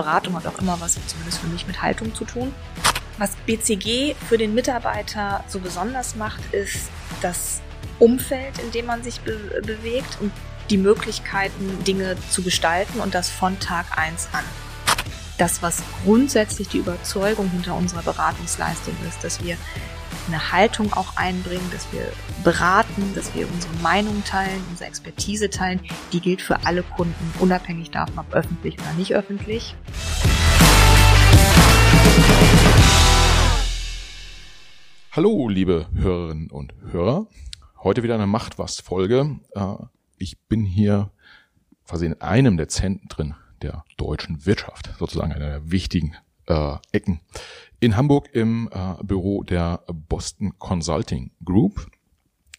Unternehmensberatung hat auch immer was, zumindest für mich, mit Haltung zu tun. Was BCG für den Mitarbeiter so besonders macht, ist das Umfeld, in dem man sich be bewegt und die Möglichkeiten, Dinge zu gestalten und das von Tag eins an. Das, was grundsätzlich die Überzeugung hinter unserer Beratungsleistung ist, dass wir eine Haltung auch einbringen, dass wir beraten, dass wir unsere Meinung teilen, unsere Expertise teilen, die gilt für alle Kunden, unabhängig davon, ob öffentlich oder nicht öffentlich. Hallo, liebe Hörerinnen und Hörer. Heute wieder eine Macht was Folge. Äh, ich bin hier quasi in einem der Zentren der deutschen Wirtschaft, sozusagen einer der wichtigen äh, Ecken in Hamburg im äh, Büro der Boston Consulting Group.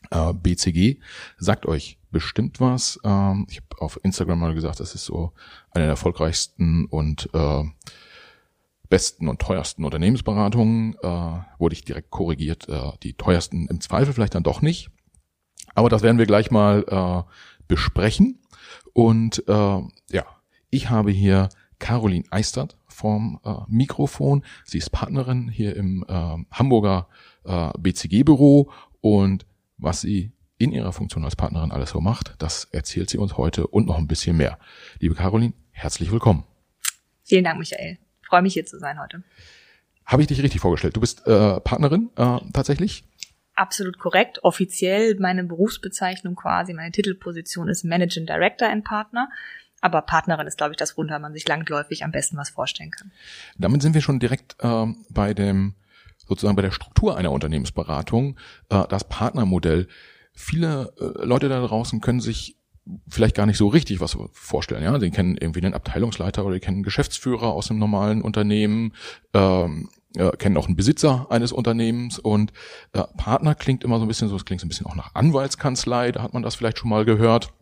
Äh, BCG sagt euch bestimmt was. Ähm, ich habe auf Instagram mal gesagt, das ist so eine der erfolgreichsten und äh, besten und teuersten Unternehmensberatungen. Äh, wurde ich direkt korrigiert. Die teuersten im Zweifel vielleicht dann doch nicht. Aber das werden wir gleich mal besprechen. Und ja, ich habe hier Caroline Eistert vom äh, Mikrofon. Sie ist Partnerin hier im äh, Hamburger äh, BCG-Büro und was sie in ihrer Funktion als Partnerin alles so macht, das erzählt sie uns heute und noch ein bisschen mehr. Liebe Caroline, herzlich willkommen. Vielen Dank, Michael. Ich freue mich hier zu sein heute. Habe ich dich richtig vorgestellt? Du bist äh, Partnerin äh, tatsächlich? Absolut korrekt. Offiziell meine Berufsbezeichnung quasi, meine Titelposition ist Managing Director and Partner. Aber Partnerin ist, glaube ich, das worunter man sich langläufig am besten was vorstellen kann. Damit sind wir schon direkt äh, bei dem sozusagen bei der Struktur einer Unternehmensberatung, äh, das Partnermodell. Viele äh, Leute da draußen können sich vielleicht gar nicht so richtig was vorstellen. Ja, sie kennen irgendwie einen Abteilungsleiter oder die kennen einen Geschäftsführer aus einem normalen Unternehmen, ähm, äh, kennen auch einen Besitzer eines Unternehmens und äh, Partner klingt immer so ein bisschen so, es klingt so ein bisschen auch nach Anwaltskanzlei, da hat man das vielleicht schon mal gehört.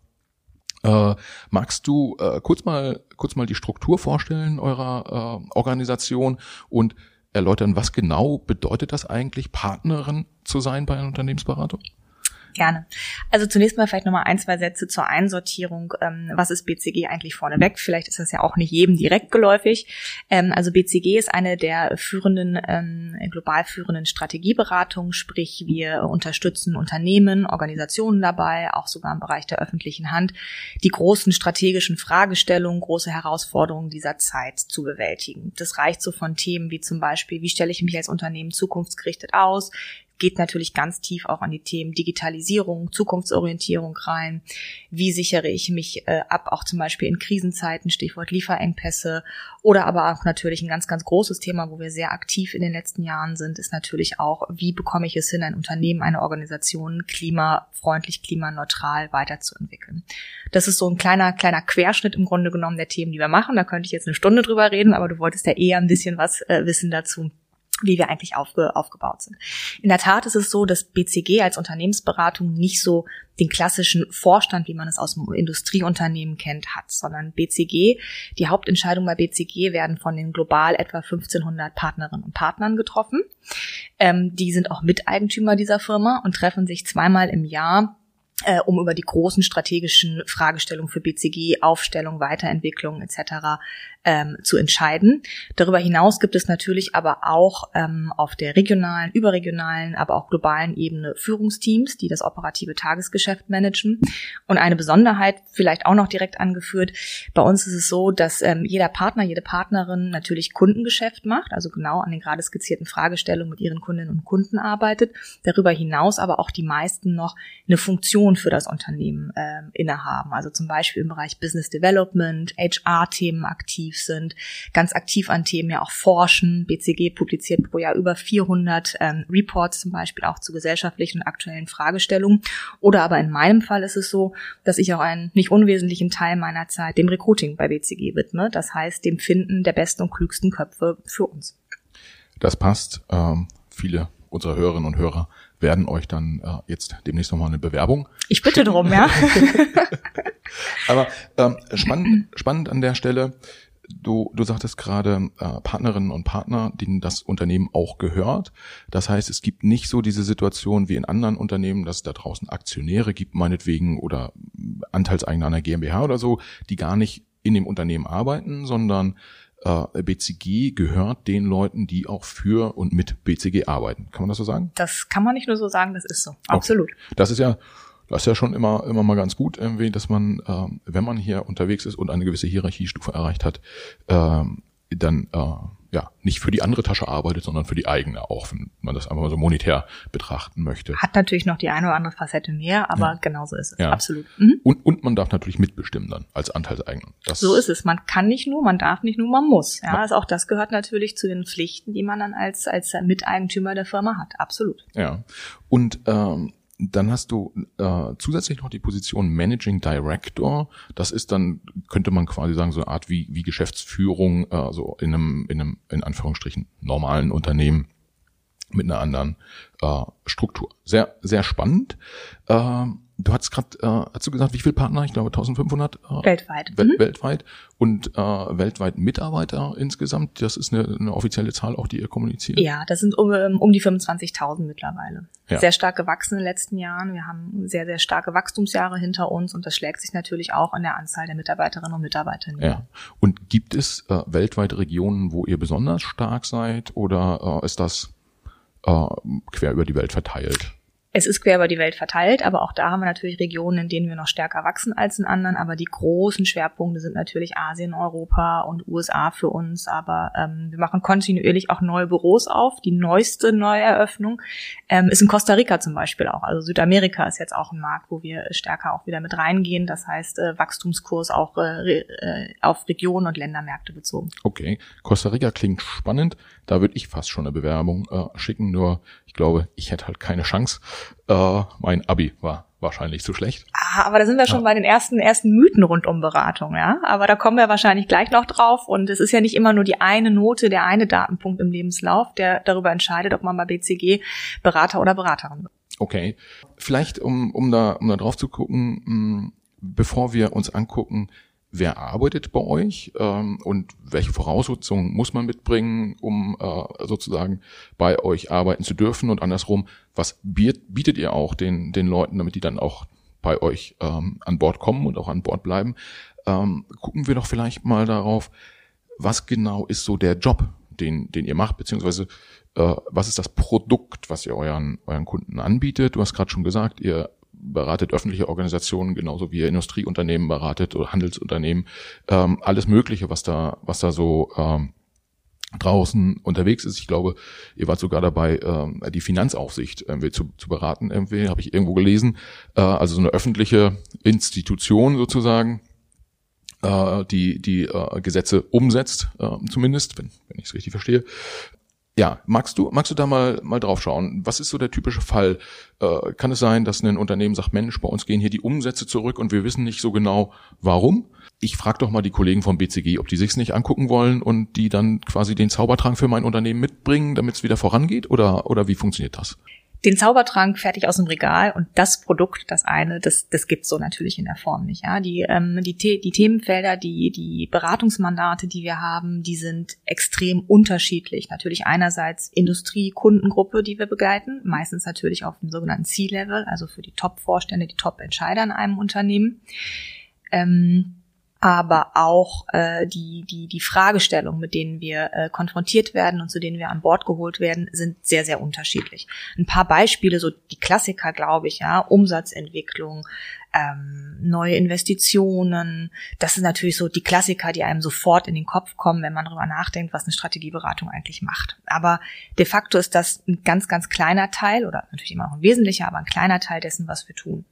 Äh, magst du äh, kurz mal kurz mal die Struktur vorstellen eurer äh, Organisation und erläutern, was genau bedeutet das eigentlich, Partnerin zu sein bei einer Unternehmensberatung? Gerne. Also zunächst mal vielleicht nochmal ein, zwei Sätze zur Einsortierung. Ähm, was ist BCG eigentlich vorneweg? Vielleicht ist das ja auch nicht jedem direkt geläufig. Ähm, also BCG ist eine der führenden, ähm, global führenden Strategieberatungen, sprich wir unterstützen Unternehmen, Organisationen dabei, auch sogar im Bereich der öffentlichen Hand, die großen strategischen Fragestellungen, große Herausforderungen dieser Zeit zu bewältigen. Das reicht so von Themen wie zum Beispiel, wie stelle ich mich als Unternehmen zukunftsgerichtet aus? Geht natürlich ganz tief auch an die Themen Digitalisierung, Zukunftsorientierung rein. Wie sichere ich mich äh, ab, auch zum Beispiel in Krisenzeiten, Stichwort Lieferengpässe. Oder aber auch natürlich ein ganz, ganz großes Thema, wo wir sehr aktiv in den letzten Jahren sind, ist natürlich auch, wie bekomme ich es hin, ein Unternehmen, eine Organisation klimafreundlich, klimaneutral weiterzuentwickeln. Das ist so ein kleiner, kleiner Querschnitt im Grunde genommen der Themen, die wir machen. Da könnte ich jetzt eine Stunde drüber reden, aber du wolltest ja eher ein bisschen was äh, wissen dazu wie wir eigentlich aufge, aufgebaut sind. In der Tat ist es so, dass BCG als Unternehmensberatung nicht so den klassischen Vorstand, wie man es aus dem Industrieunternehmen kennt, hat, sondern BCG, die Hauptentscheidungen bei BCG werden von den global etwa 1500 Partnerinnen und Partnern getroffen. Ähm, die sind auch Miteigentümer dieser Firma und treffen sich zweimal im Jahr äh, um über die großen strategischen Fragestellungen für BCG, Aufstellung, Weiterentwicklung etc. Ähm, zu entscheiden. Darüber hinaus gibt es natürlich aber auch ähm, auf der regionalen, überregionalen, aber auch globalen Ebene Führungsteams, die das operative Tagesgeschäft managen. Und eine Besonderheit, vielleicht auch noch direkt angeführt, bei uns ist es so, dass ähm, jeder Partner, jede Partnerin natürlich Kundengeschäft macht, also genau an den gerade skizzierten Fragestellungen mit ihren Kundinnen und Kunden arbeitet. Darüber hinaus aber auch die meisten noch eine Funktion für das Unternehmen äh, innehaben. Also zum Beispiel im Bereich Business Development, HR-Themen aktiv sind, ganz aktiv an Themen ja auch forschen. BCG publiziert pro Jahr über 400 ähm, Reports zum Beispiel auch zu gesellschaftlichen und aktuellen Fragestellungen. Oder aber in meinem Fall ist es so, dass ich auch einen nicht unwesentlichen Teil meiner Zeit dem Recruiting bei BCG widme. Das heißt dem Finden der besten und klügsten Köpfe für uns. Das passt. Ähm, viele unserer Hörerinnen und Hörer werden euch dann äh, jetzt demnächst nochmal eine Bewerbung. Ich bitte drum, ja. Aber ähm, spannend, spannend an der Stelle, du, du sagtest gerade äh, Partnerinnen und Partner, denen das Unternehmen auch gehört. Das heißt, es gibt nicht so diese Situation wie in anderen Unternehmen, dass es da draußen Aktionäre gibt, meinetwegen, oder Anteilseigner einer GmbH oder so, die gar nicht in dem Unternehmen arbeiten, sondern äh, BCG gehört den Leuten, die auch für und mit BCG arbeiten. Kann man das so sagen? Das kann man nicht nur so sagen, das ist so. Absolut. Okay. Das ist ja das ist ja schon immer, immer mal ganz gut, irgendwie, dass man, ähm, wenn man hier unterwegs ist und eine gewisse Hierarchiestufe erreicht hat, ähm, dann äh, ja nicht für die andere Tasche arbeitet, sondern für die eigene auch, wenn man das einfach mal so monetär betrachten möchte. Hat natürlich noch die eine oder andere Facette mehr, aber ja. genauso ist es. Ja. Absolut. Mhm. Und, und man darf natürlich mitbestimmen dann als Anteilseigner. Das so ist es. Man kann nicht nur, man darf nicht nur, man muss. Ja, ja. Also auch das gehört natürlich zu den Pflichten, die man dann als als Miteigentümer der Firma hat. Absolut. Ja. Und ähm, dann hast du äh, zusätzlich noch die Position Managing Director. Das ist dann, könnte man quasi sagen, so eine Art wie, wie Geschäftsführung, äh, so in einem, in einem, in Anführungsstrichen, normalen Unternehmen mit einer anderen äh, Struktur. Sehr, sehr spannend. Äh, du hast gerade, äh, hast du gesagt, wie viele Partner? Ich glaube 1500 äh, weltweit. We mhm. Weltweit und äh, weltweit Mitarbeiter insgesamt. Das ist eine, eine offizielle Zahl, auch die ihr kommuniziert. Ja, das sind um, um die 25.000 mittlerweile. Ja. Sehr stark gewachsen in den letzten Jahren. Wir haben sehr, sehr starke Wachstumsjahre hinter uns und das schlägt sich natürlich auch in der Anzahl der Mitarbeiterinnen und Mitarbeiter nieder. Ja. Und gibt es äh, weltweit Regionen, wo ihr besonders stark seid oder äh, ist das äh, quer über die Welt verteilt? Es ist quer über die Welt verteilt, aber auch da haben wir natürlich Regionen, in denen wir noch stärker wachsen als in anderen. Aber die großen Schwerpunkte sind natürlich Asien, Europa und USA für uns. Aber ähm, wir machen kontinuierlich auch neue Büros auf. Die neueste Neueröffnung ähm, ist in Costa Rica zum Beispiel auch. Also Südamerika ist jetzt auch ein Markt, wo wir stärker auch wieder mit reingehen. Das heißt äh, Wachstumskurs auch äh, äh, auf Regionen und Ländermärkte bezogen. Okay, Costa Rica klingt spannend. Da würde ich fast schon eine Bewerbung äh, schicken. Nur ich glaube, ich hätte halt keine Chance. Äh, mein Abi war wahrscheinlich zu schlecht. Ah, aber da sind wir schon ja. bei den ersten ersten Mythen rund um Beratung, ja. Aber da kommen wir wahrscheinlich gleich noch drauf. Und es ist ja nicht immer nur die eine Note, der eine Datenpunkt im Lebenslauf, der darüber entscheidet, ob man bei BCG Berater oder Beraterin wird. Okay, vielleicht um um da um da drauf zu gucken, mh, hm, bevor wir uns angucken, wer arbeitet bei euch ähm, und welche Voraussetzungen muss man mitbringen, um äh, sozusagen bei euch arbeiten zu dürfen und andersrum, was bietet ihr auch den, den Leuten, damit die dann auch bei euch ähm, an Bord kommen und auch an Bord bleiben. Ähm, gucken wir doch vielleicht mal darauf, was genau ist so der Job, den, den ihr macht, beziehungsweise äh, was ist das Produkt, was ihr euren, euren Kunden anbietet. Du hast gerade schon gesagt, ihr beratet öffentliche Organisationen genauso wie ihr Industrieunternehmen beratet oder Handelsunternehmen, ähm, alles Mögliche, was da, was da so ähm, draußen unterwegs ist. Ich glaube, ihr wart sogar dabei, ähm, die Finanzaufsicht irgendwie zu, zu beraten, irgendwie, habe ich irgendwo gelesen. Äh, also so eine öffentliche Institution sozusagen, äh, die die äh, Gesetze umsetzt, äh, zumindest, wenn, wenn ich es richtig verstehe. Ja, magst du, magst du da mal, mal drauf schauen? Was ist so der typische Fall? Äh, kann es sein, dass ein Unternehmen sagt, Mensch, bei uns gehen hier die Umsätze zurück und wir wissen nicht so genau, warum? Ich frage doch mal die Kollegen vom BCG, ob die sich's nicht angucken wollen und die dann quasi den Zaubertrank für mein Unternehmen mitbringen, damit es wieder vorangeht? Oder, oder wie funktioniert das? Den Zaubertrank fertig aus dem Regal und das Produkt, das eine, das, das gibt's so natürlich in der Form nicht. Ja, die ähm, die, die Themenfelder, die die Beratungsmandate, die wir haben, die sind extrem unterschiedlich. Natürlich einerseits Industrie, Kundengruppe, die wir begleiten, meistens natürlich auf dem sogenannten C-Level, also für die Top-Vorstände, die Top-Entscheider in einem Unternehmen. Ähm, aber auch äh, die, die, die Fragestellungen, mit denen wir äh, konfrontiert werden und zu denen wir an Bord geholt werden, sind sehr, sehr unterschiedlich. Ein paar Beispiele, so die Klassiker, glaube ich, ja, Umsatzentwicklung, ähm, neue Investitionen. Das sind natürlich so die Klassiker, die einem sofort in den Kopf kommen, wenn man darüber nachdenkt, was eine Strategieberatung eigentlich macht. Aber de facto ist das ein ganz, ganz kleiner Teil oder natürlich immer noch ein wesentlicher, aber ein kleiner Teil dessen, was wir tun.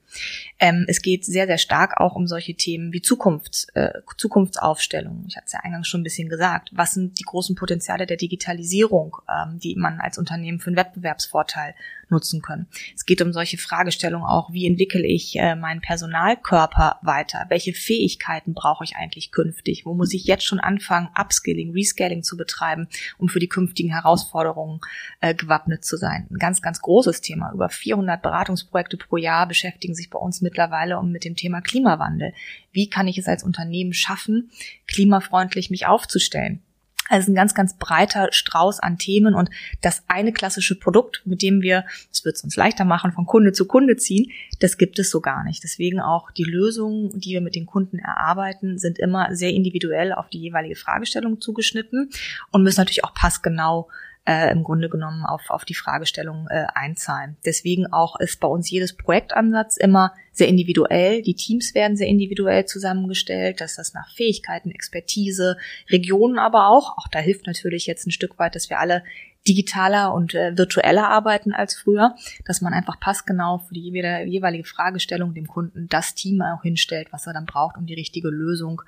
Ähm, es geht sehr, sehr stark auch um solche Themen wie Zukunfts, äh, Zukunftsaufstellung. Ich hatte es ja eingangs schon ein bisschen gesagt. Was sind die großen Potenziale der Digitalisierung, ähm, die man als Unternehmen für einen Wettbewerbsvorteil nutzen können? Es geht um solche Fragestellungen auch, wie entwickle ich äh, meinen Personalkörper weiter? Welche Fähigkeiten brauche ich eigentlich künftig? Wo muss ich jetzt schon anfangen, Upskilling, Rescaling zu betreiben, um für die künftigen Herausforderungen äh, gewappnet zu sein? Ein ganz, ganz großes Thema. Über 400 Beratungsprojekte pro Jahr beschäftigen sich bei uns mittlerweile um mit dem Thema Klimawandel. Wie kann ich es als Unternehmen schaffen, klimafreundlich mich aufzustellen? Also ein ganz, ganz breiter Strauß an Themen und das eine klassische Produkt, mit dem wir, das wird es uns leichter machen, von Kunde zu Kunde ziehen, das gibt es so gar nicht. Deswegen auch die Lösungen, die wir mit den Kunden erarbeiten, sind immer sehr individuell auf die jeweilige Fragestellung zugeschnitten und müssen natürlich auch passgenau äh, im Grunde genommen auf, auf die Fragestellung äh, einzahlen. Deswegen auch ist bei uns jedes Projektansatz immer sehr individuell. Die Teams werden sehr individuell zusammengestellt, dass das nach Fähigkeiten, Expertise, Regionen aber auch, auch da hilft natürlich jetzt ein Stück weit, dass wir alle digitaler und äh, virtueller arbeiten als früher, dass man einfach passgenau für die jeweilige Fragestellung dem Kunden das Team auch hinstellt, was er dann braucht, um die richtige Lösung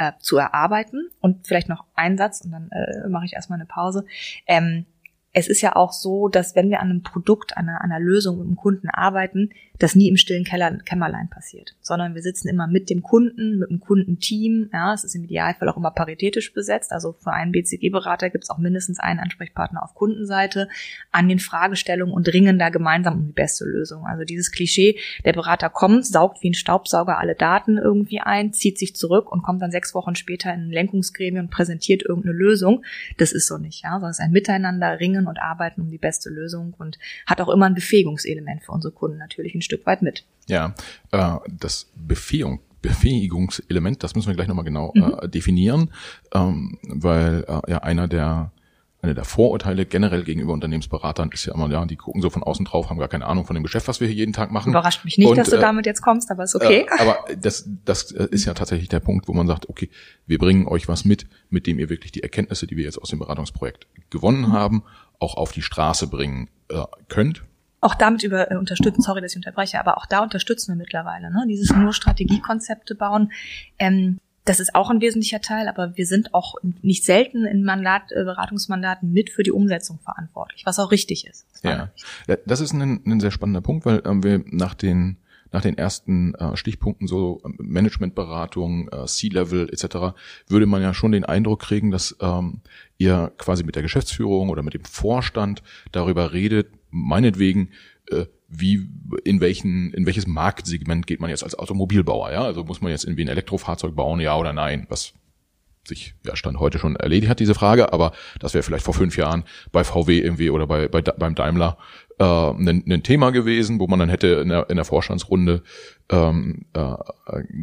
äh, zu erarbeiten. Und vielleicht noch ein Satz und dann äh, mache ich erstmal eine Pause. Ähm, es ist ja auch so, dass wenn wir an einem Produkt, an einer, einer Lösung mit dem Kunden arbeiten, das nie im stillen Keller, Kämmerlein passiert, sondern wir sitzen immer mit dem Kunden, mit dem Kundenteam. Ja, es ist im Idealfall auch immer paritätisch besetzt. Also für einen BCG-Berater gibt es auch mindestens einen Ansprechpartner auf Kundenseite an den Fragestellungen und ringen da gemeinsam um die beste Lösung. Also dieses Klischee, der Berater kommt, saugt wie ein Staubsauger alle Daten irgendwie ein, zieht sich zurück und kommt dann sechs Wochen später in ein Lenkungsgremium und präsentiert irgendeine Lösung. Das ist so nicht, ja, sondern es ist ein Miteinander, ringen und arbeiten um die beste Lösung und hat auch immer ein Befähigungselement für unsere Kunden natürlich Stück weit mit. Ja, äh, das Befähigung, Befähigungselement, das müssen wir gleich nochmal genau mhm. äh, definieren, ähm, weil äh, ja einer der eine der Vorurteile generell gegenüber Unternehmensberatern ist ja immer, ja, die gucken so von außen drauf, haben gar keine Ahnung von dem Geschäft, was wir hier jeden Tag machen. Überrascht mich nicht, Und, dass du äh, damit jetzt kommst, aber ist okay. Äh, aber das, das ist ja tatsächlich der Punkt, wo man sagt, okay, wir bringen euch was mit, mit dem ihr wirklich die Erkenntnisse, die wir jetzt aus dem Beratungsprojekt gewonnen mhm. haben, auch auf die Straße bringen äh, könnt auch damit über äh, unterstützen, sorry, dass ich unterbreche, aber auch da unterstützen wir mittlerweile. Ne? Dieses nur Strategiekonzepte bauen, ähm, das ist auch ein wesentlicher Teil, aber wir sind auch nicht selten in Mandat, äh, Beratungsmandaten mit für die Umsetzung verantwortlich, was auch richtig ist. Ja, das ist ein, ein sehr spannender Punkt, weil ähm, wir nach den nach den ersten äh, Stichpunkten so ähm, Managementberatung, äh, C-Level etc. würde man ja schon den Eindruck kriegen, dass ähm, ihr quasi mit der Geschäftsführung oder mit dem Vorstand darüber redet, meinetwegen, äh, wie in welchen in welches Marktsegment geht man jetzt als Automobilbauer, ja? Also muss man jetzt irgendwie ein Elektrofahrzeug bauen, ja oder nein? Was sich ja Stand heute schon erledigt hat diese Frage, aber das wäre vielleicht vor fünf Jahren bei VW irgendwie oder bei, bei beim Daimler äh, ein, ein Thema gewesen, wo man dann hätte in der, in der Vorstandsrunde ähm, äh,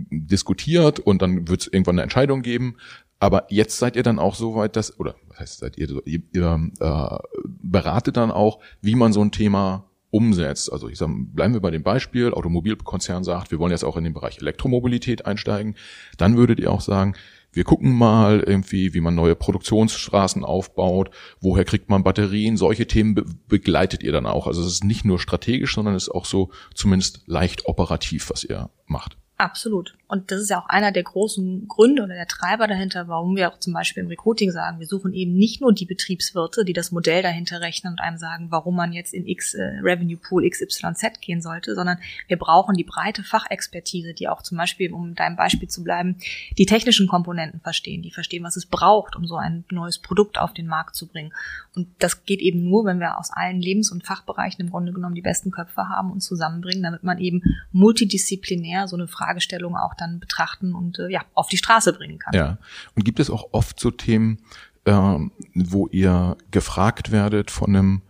diskutiert und dann wird es irgendwann eine Entscheidung geben. Aber jetzt seid ihr dann auch so weit, dass, oder was heißt seid ihr, ihr, ihr äh, beratet dann auch, wie man so ein Thema umsetzt. Also ich sag, bleiben wir bei dem Beispiel, Automobilkonzern sagt, wir wollen jetzt auch in den Bereich Elektromobilität einsteigen, dann würdet ihr auch sagen, wir gucken mal irgendwie, wie man neue Produktionsstraßen aufbaut, woher kriegt man Batterien, solche Themen be begleitet ihr dann auch. Also es ist nicht nur strategisch, sondern es ist auch so zumindest leicht operativ, was ihr macht. Absolut. Und das ist ja auch einer der großen Gründe oder der Treiber dahinter, warum wir auch zum Beispiel im Recruiting sagen, wir suchen eben nicht nur die Betriebswirte, die das Modell dahinter rechnen und einem sagen, warum man jetzt in X äh, Revenue Pool XYZ gehen sollte, sondern wir brauchen die breite Fachexpertise, die auch zum Beispiel, um deinem Beispiel zu bleiben, die technischen Komponenten verstehen, die verstehen, was es braucht, um so ein neues Produkt auf den Markt zu bringen. Und das geht eben nur, wenn wir aus allen Lebens- und Fachbereichen im Grunde genommen die besten Köpfe haben und zusammenbringen, damit man eben multidisziplinär so eine Frage Fragestellung auch dann betrachten und äh, ja, auf die Straße bringen kann. Ja. Und gibt es auch oft so Themen, äh, wo ihr gefragt werdet von einem,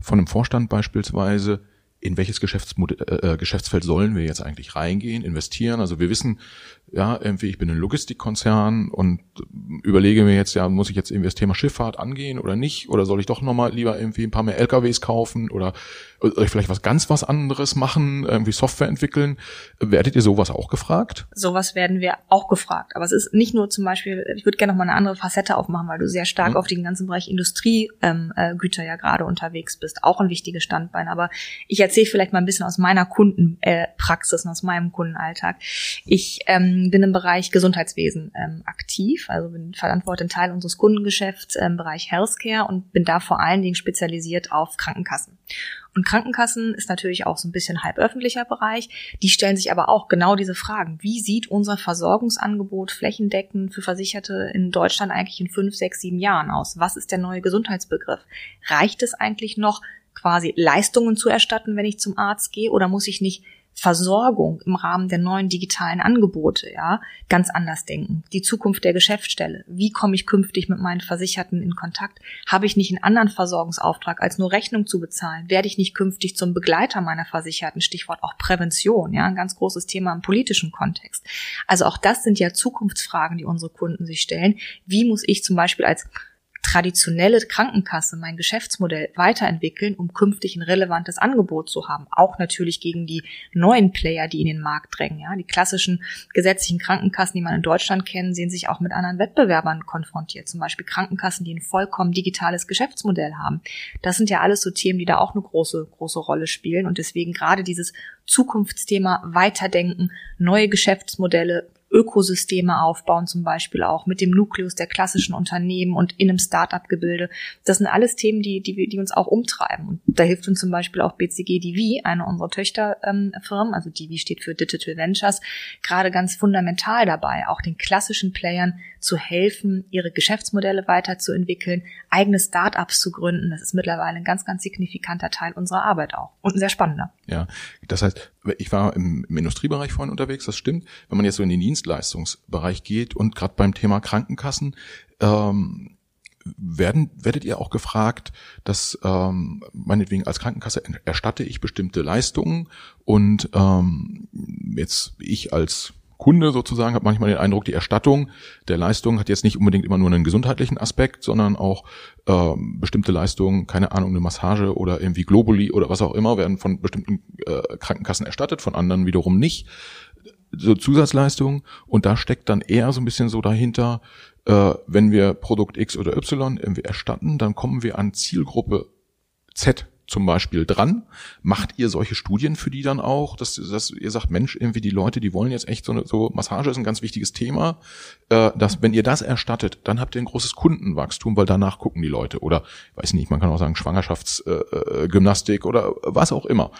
von einem Vorstand beispielsweise, in welches Geschäftsmodell, äh, äh, Geschäftsfeld sollen wir jetzt eigentlich reingehen, investieren? Also wir wissen, ja, irgendwie, ich bin ein Logistikkonzern und überlege mir jetzt, ja, muss ich jetzt irgendwie das Thema Schifffahrt angehen oder nicht? Oder soll ich doch nochmal lieber irgendwie ein paar mehr LKWs kaufen oder, oder vielleicht was ganz was anderes machen, irgendwie Software entwickeln? Werdet ihr sowas auch gefragt? Sowas werden wir auch gefragt. Aber es ist nicht nur zum Beispiel, ich würde gerne nochmal eine andere Facette aufmachen, weil du sehr stark mhm. auf den ganzen Bereich Industriegüter ähm, äh, ja gerade unterwegs bist. Auch ein wichtiges Standbein. Aber ich erzähle vielleicht mal ein bisschen aus meiner Kundenpraxis äh, und aus meinem Kundenalltag. Ich ähm, bin im Bereich Gesundheitswesen ähm, aktiv, also bin verantwortlich Teil unseres Kundengeschäfts im Bereich Healthcare und bin da vor allen Dingen spezialisiert auf Krankenkassen. Und Krankenkassen ist natürlich auch so ein bisschen halb öffentlicher Bereich. Die stellen sich aber auch genau diese Fragen. Wie sieht unser Versorgungsangebot flächendeckend für Versicherte in Deutschland eigentlich in fünf, sechs, sieben Jahren aus? Was ist der neue Gesundheitsbegriff? Reicht es eigentlich noch, quasi Leistungen zu erstatten, wenn ich zum Arzt gehe? Oder muss ich nicht Versorgung im Rahmen der neuen digitalen Angebote, ja, ganz anders denken. Die Zukunft der Geschäftsstelle. Wie komme ich künftig mit meinen Versicherten in Kontakt? Habe ich nicht einen anderen Versorgungsauftrag als nur Rechnung zu bezahlen? Werde ich nicht künftig zum Begleiter meiner Versicherten? Stichwort auch Prävention, ja, ein ganz großes Thema im politischen Kontext. Also auch das sind ja Zukunftsfragen, die unsere Kunden sich stellen. Wie muss ich zum Beispiel als traditionelle Krankenkasse, mein Geschäftsmodell weiterentwickeln, um künftig ein relevantes Angebot zu haben. Auch natürlich gegen die neuen Player, die in den Markt drängen. Ja, die klassischen gesetzlichen Krankenkassen, die man in Deutschland kennt, sehen sich auch mit anderen Wettbewerbern konfrontiert. Zum Beispiel Krankenkassen, die ein vollkommen digitales Geschäftsmodell haben. Das sind ja alles so Themen, die da auch eine große, große Rolle spielen. Und deswegen gerade dieses Zukunftsthema Weiterdenken, neue Geschäftsmodelle, Ökosysteme aufbauen, zum Beispiel auch mit dem Nukleus der klassischen Unternehmen und in einem Start-up-Gebilde. Das sind alles Themen, die, die, die uns auch umtreiben. Und da hilft uns zum Beispiel auch BCG DV, eine unserer Töchterfirmen, also DV steht für Digital Ventures, gerade ganz fundamental dabei, auch den klassischen Playern zu helfen, ihre Geschäftsmodelle weiterzuentwickeln, eigene Start-ups zu gründen. Das ist mittlerweile ein ganz, ganz signifikanter Teil unserer Arbeit auch und ein sehr spannender. Ja, das heißt, ich war im, im Industriebereich vorhin unterwegs, das stimmt. Wenn man jetzt so in den Dienstleistungsbereich geht und gerade beim Thema Krankenkassen, ähm, werden, werdet ihr auch gefragt, dass ähm, meinetwegen als Krankenkasse erstatte ich bestimmte Leistungen und ähm, jetzt ich als Kunde sozusagen hat manchmal den Eindruck, die Erstattung der Leistung hat jetzt nicht unbedingt immer nur einen gesundheitlichen Aspekt, sondern auch äh, bestimmte Leistungen, keine Ahnung, eine Massage oder irgendwie Globuli oder was auch immer, werden von bestimmten äh, Krankenkassen erstattet, von anderen wiederum nicht. So Zusatzleistungen und da steckt dann eher so ein bisschen so dahinter, äh, wenn wir Produkt X oder Y irgendwie erstatten, dann kommen wir an Zielgruppe Z zum Beispiel dran? Macht ihr solche Studien für die dann auch, dass, dass ihr sagt, Mensch, irgendwie die Leute, die wollen jetzt echt so eine, so Massage ist ein ganz wichtiges Thema, äh, dass wenn ihr das erstattet, dann habt ihr ein großes Kundenwachstum, weil danach gucken die Leute oder, weiß nicht, man kann auch sagen Schwangerschaftsgymnastik äh, äh oder was auch immer.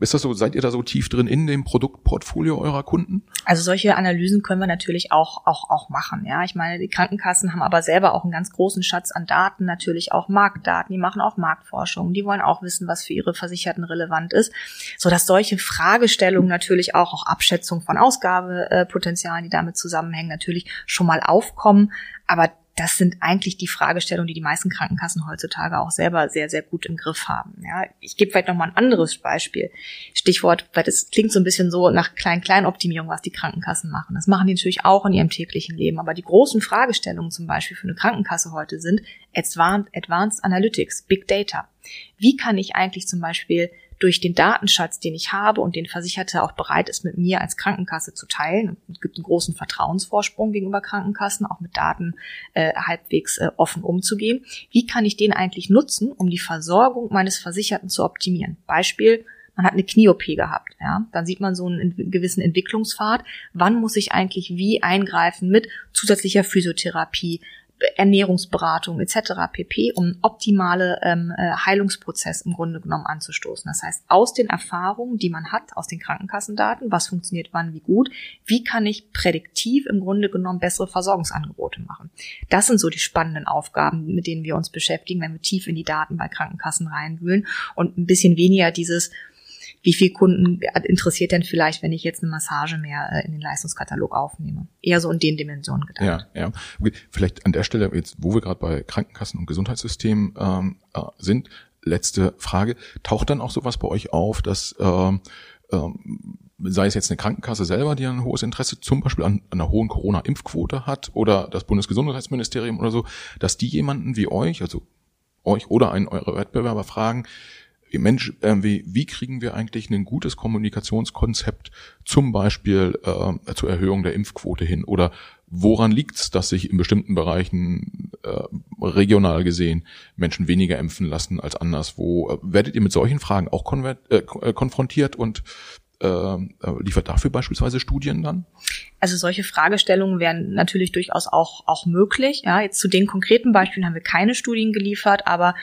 Ist das so, seid ihr da so tief drin in dem Produktportfolio eurer Kunden? Also solche Analysen können wir natürlich auch, auch, auch machen. Ja, ich meine, die Krankenkassen haben aber selber auch einen ganz großen Schatz an Daten, natürlich auch Marktdaten. Die machen auch Marktforschung. Die wollen auch wissen, was für ihre Versicherten relevant ist. So dass solche Fragestellungen natürlich auch, auch Abschätzung von Ausgabepotenzialen, die damit zusammenhängen, natürlich schon mal aufkommen. Aber das sind eigentlich die Fragestellungen, die die meisten Krankenkassen heutzutage auch selber sehr, sehr gut im Griff haben. Ja, ich gebe vielleicht noch mal ein anderes Beispiel. Stichwort, weil das klingt so ein bisschen so nach Klein-Klein-Optimierung, was die Krankenkassen machen. Das machen die natürlich auch in ihrem täglichen Leben. Aber die großen Fragestellungen zum Beispiel für eine Krankenkasse heute sind Advanced Analytics, Big Data. Wie kann ich eigentlich zum Beispiel durch den Datenschatz, den ich habe und den Versicherter auch bereit ist, mit mir als Krankenkasse zu teilen. Es gibt einen großen Vertrauensvorsprung gegenüber Krankenkassen, auch mit Daten äh, halbwegs äh, offen umzugehen. Wie kann ich den eigentlich nutzen, um die Versorgung meines Versicherten zu optimieren? Beispiel, man hat eine Knie-OP gehabt, ja, dann sieht man so einen gewissen Entwicklungspfad. Wann muss ich eigentlich wie eingreifen mit zusätzlicher Physiotherapie, Ernährungsberatung etc. pp, um optimale ähm, äh, Heilungsprozess im Grunde genommen anzustoßen. Das heißt, aus den Erfahrungen, die man hat, aus den Krankenkassendaten, was funktioniert wann wie gut, wie kann ich prädiktiv im Grunde genommen bessere Versorgungsangebote machen. Das sind so die spannenden Aufgaben, mit denen wir uns beschäftigen, wenn wir tief in die Daten bei Krankenkassen reinwühlen und ein bisschen weniger dieses wie viel Kunden interessiert denn vielleicht, wenn ich jetzt eine Massage mehr äh, in den Leistungskatalog aufnehme? Eher so in den Dimensionen gedacht. Ja, ja. Okay. Vielleicht an der Stelle, jetzt, wo wir gerade bei Krankenkassen und Gesundheitssystemen ähm, äh, sind, letzte Frage. Taucht dann auch sowas bei euch auf, dass ähm, ähm, sei es jetzt eine Krankenkasse selber, die ein hohes Interesse zum Beispiel an, an einer hohen Corona-Impfquote hat oder das Bundesgesundheitsministerium oder so, dass die jemanden wie euch, also euch oder einen eurer Wettbewerber fragen, Mensch, äh, wie, wie kriegen wir eigentlich ein gutes Kommunikationskonzept zum Beispiel äh, zur Erhöhung der Impfquote hin? Oder woran liegt es, dass sich in bestimmten Bereichen äh, regional gesehen Menschen weniger impfen lassen als anderswo? Äh, werdet ihr mit solchen Fragen auch äh, äh konfrontiert und äh, äh, liefert dafür beispielsweise Studien dann? Also solche Fragestellungen wären natürlich durchaus auch, auch möglich. Ja, jetzt zu den konkreten Beispielen haben wir keine Studien geliefert, aber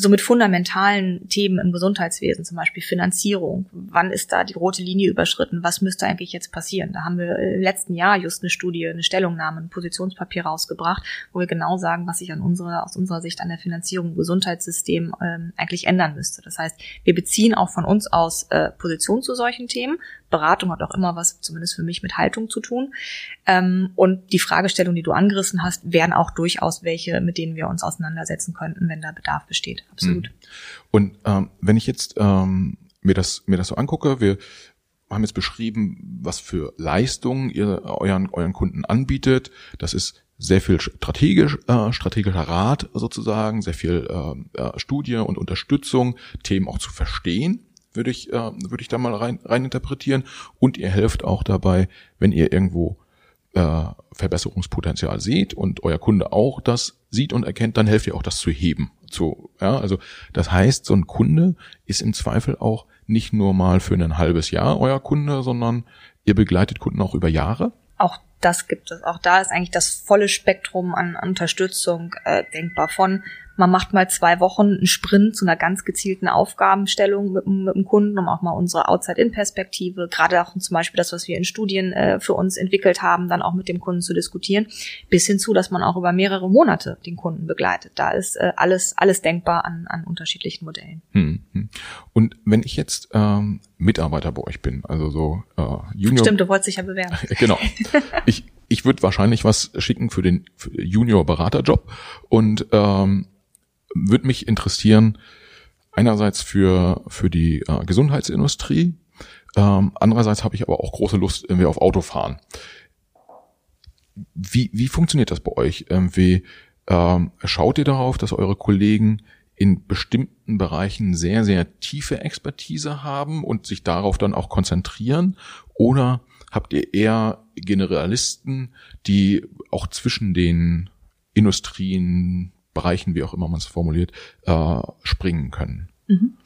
so mit fundamentalen Themen im Gesundheitswesen, zum Beispiel Finanzierung. Wann ist da die rote Linie überschritten? Was müsste eigentlich jetzt passieren? Da haben wir im letzten Jahr just eine Studie, eine Stellungnahme, ein Positionspapier rausgebracht, wo wir genau sagen, was sich an unserer, aus unserer Sicht an der Finanzierung im Gesundheitssystem ähm, eigentlich ändern müsste. Das heißt, wir beziehen auch von uns aus äh, Position zu solchen Themen. Beratung hat auch immer was, zumindest für mich, mit Haltung zu tun. Ähm, und die Fragestellung, die du angerissen hast, wären auch durchaus welche, mit denen wir uns auseinandersetzen könnten, wenn da Bedarf besteht absolut. Hm. Und ähm, wenn ich jetzt ähm, mir das mir das so angucke, wir haben jetzt beschrieben, was für Leistungen ihr euren euren Kunden anbietet. Das ist sehr viel strategisch, äh, strategischer Rat sozusagen, sehr viel äh, äh, Studie und Unterstützung, Themen auch zu verstehen, würde ich, äh, würde ich da mal rein, rein interpretieren. Und ihr helft auch dabei, wenn ihr irgendwo äh, Verbesserungspotenzial seht und euer Kunde auch das sieht und erkennt, dann helft ihr auch das zu heben. So, ja, also das heißt, so ein Kunde ist im Zweifel auch nicht nur mal für ein halbes Jahr euer Kunde, sondern ihr begleitet Kunden auch über Jahre. Auch das gibt es. Auch da ist eigentlich das volle Spektrum an Unterstützung äh, denkbar von man macht mal zwei Wochen einen Sprint zu einer ganz gezielten Aufgabenstellung mit, mit dem Kunden, um auch mal unsere Outside-In-Perspektive, gerade auch zum Beispiel das, was wir in Studien äh, für uns entwickelt haben, dann auch mit dem Kunden zu diskutieren, bis hin zu, dass man auch über mehrere Monate den Kunden begleitet. Da ist äh, alles, alles denkbar an, an unterschiedlichen Modellen. Hm, hm. Und wenn ich jetzt ähm, Mitarbeiter bei euch bin, also so äh, Junior. Stimmt, du wolltest dich ja bewerben. genau. Ich, ich würde wahrscheinlich was schicken für den Junior-Beraterjob und ähm, würde mich interessieren, einerseits für, für die äh, Gesundheitsindustrie, ähm, andererseits habe ich aber auch große Lust irgendwie auf Autofahren. Wie, wie funktioniert das bei euch? Ähm, wie ähm, schaut ihr darauf, dass eure Kollegen in bestimmten Bereichen sehr, sehr tiefe Expertise haben und sich darauf dann auch konzentrieren? Oder habt ihr eher Generalisten, die auch zwischen den Industrien Bereichen, wie auch immer man es formuliert, äh, springen können. Mhm.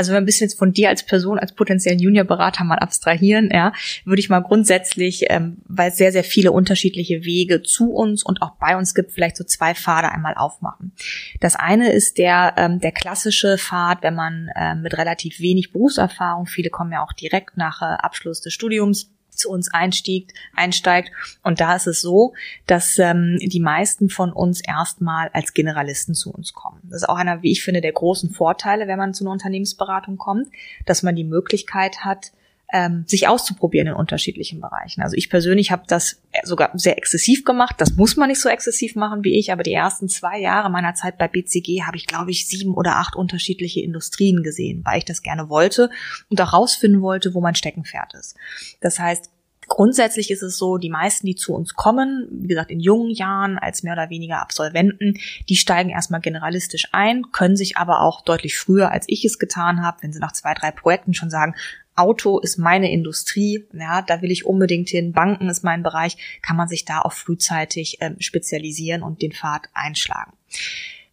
Also wenn wir ein bisschen jetzt von dir als Person, als potenziellen Juniorberater mal abstrahieren, ja, würde ich mal grundsätzlich, ähm, weil es sehr, sehr viele unterschiedliche Wege zu uns und auch bei uns gibt, vielleicht so zwei Pfade einmal aufmachen. Das eine ist der, ähm, der klassische Pfad, wenn man äh, mit relativ wenig Berufserfahrung, viele kommen ja auch direkt nach äh, Abschluss des Studiums, zu uns einstiegt, einsteigt. Und da ist es so, dass ähm, die meisten von uns erstmal als Generalisten zu uns kommen. Das ist auch einer, wie ich finde, der großen Vorteile, wenn man zu einer Unternehmensberatung kommt, dass man die Möglichkeit hat, ähm, sich auszuprobieren in unterschiedlichen Bereichen. Also ich persönlich habe das sogar sehr exzessiv gemacht. Das muss man nicht so exzessiv machen wie ich, aber die ersten zwei Jahre meiner Zeit bei BCG habe ich, glaube ich, sieben oder acht unterschiedliche Industrien gesehen, weil ich das gerne wollte und auch rausfinden wollte, wo mein Steckenpferd ist. Das heißt, Grundsätzlich ist es so, die meisten, die zu uns kommen, wie gesagt, in jungen Jahren als mehr oder weniger Absolventen, die steigen erstmal generalistisch ein, können sich aber auch deutlich früher, als ich es getan habe, wenn sie nach zwei, drei Projekten schon sagen, Auto ist meine Industrie, ja, da will ich unbedingt hin, Banken ist mein Bereich, kann man sich da auch frühzeitig äh, spezialisieren und den Pfad einschlagen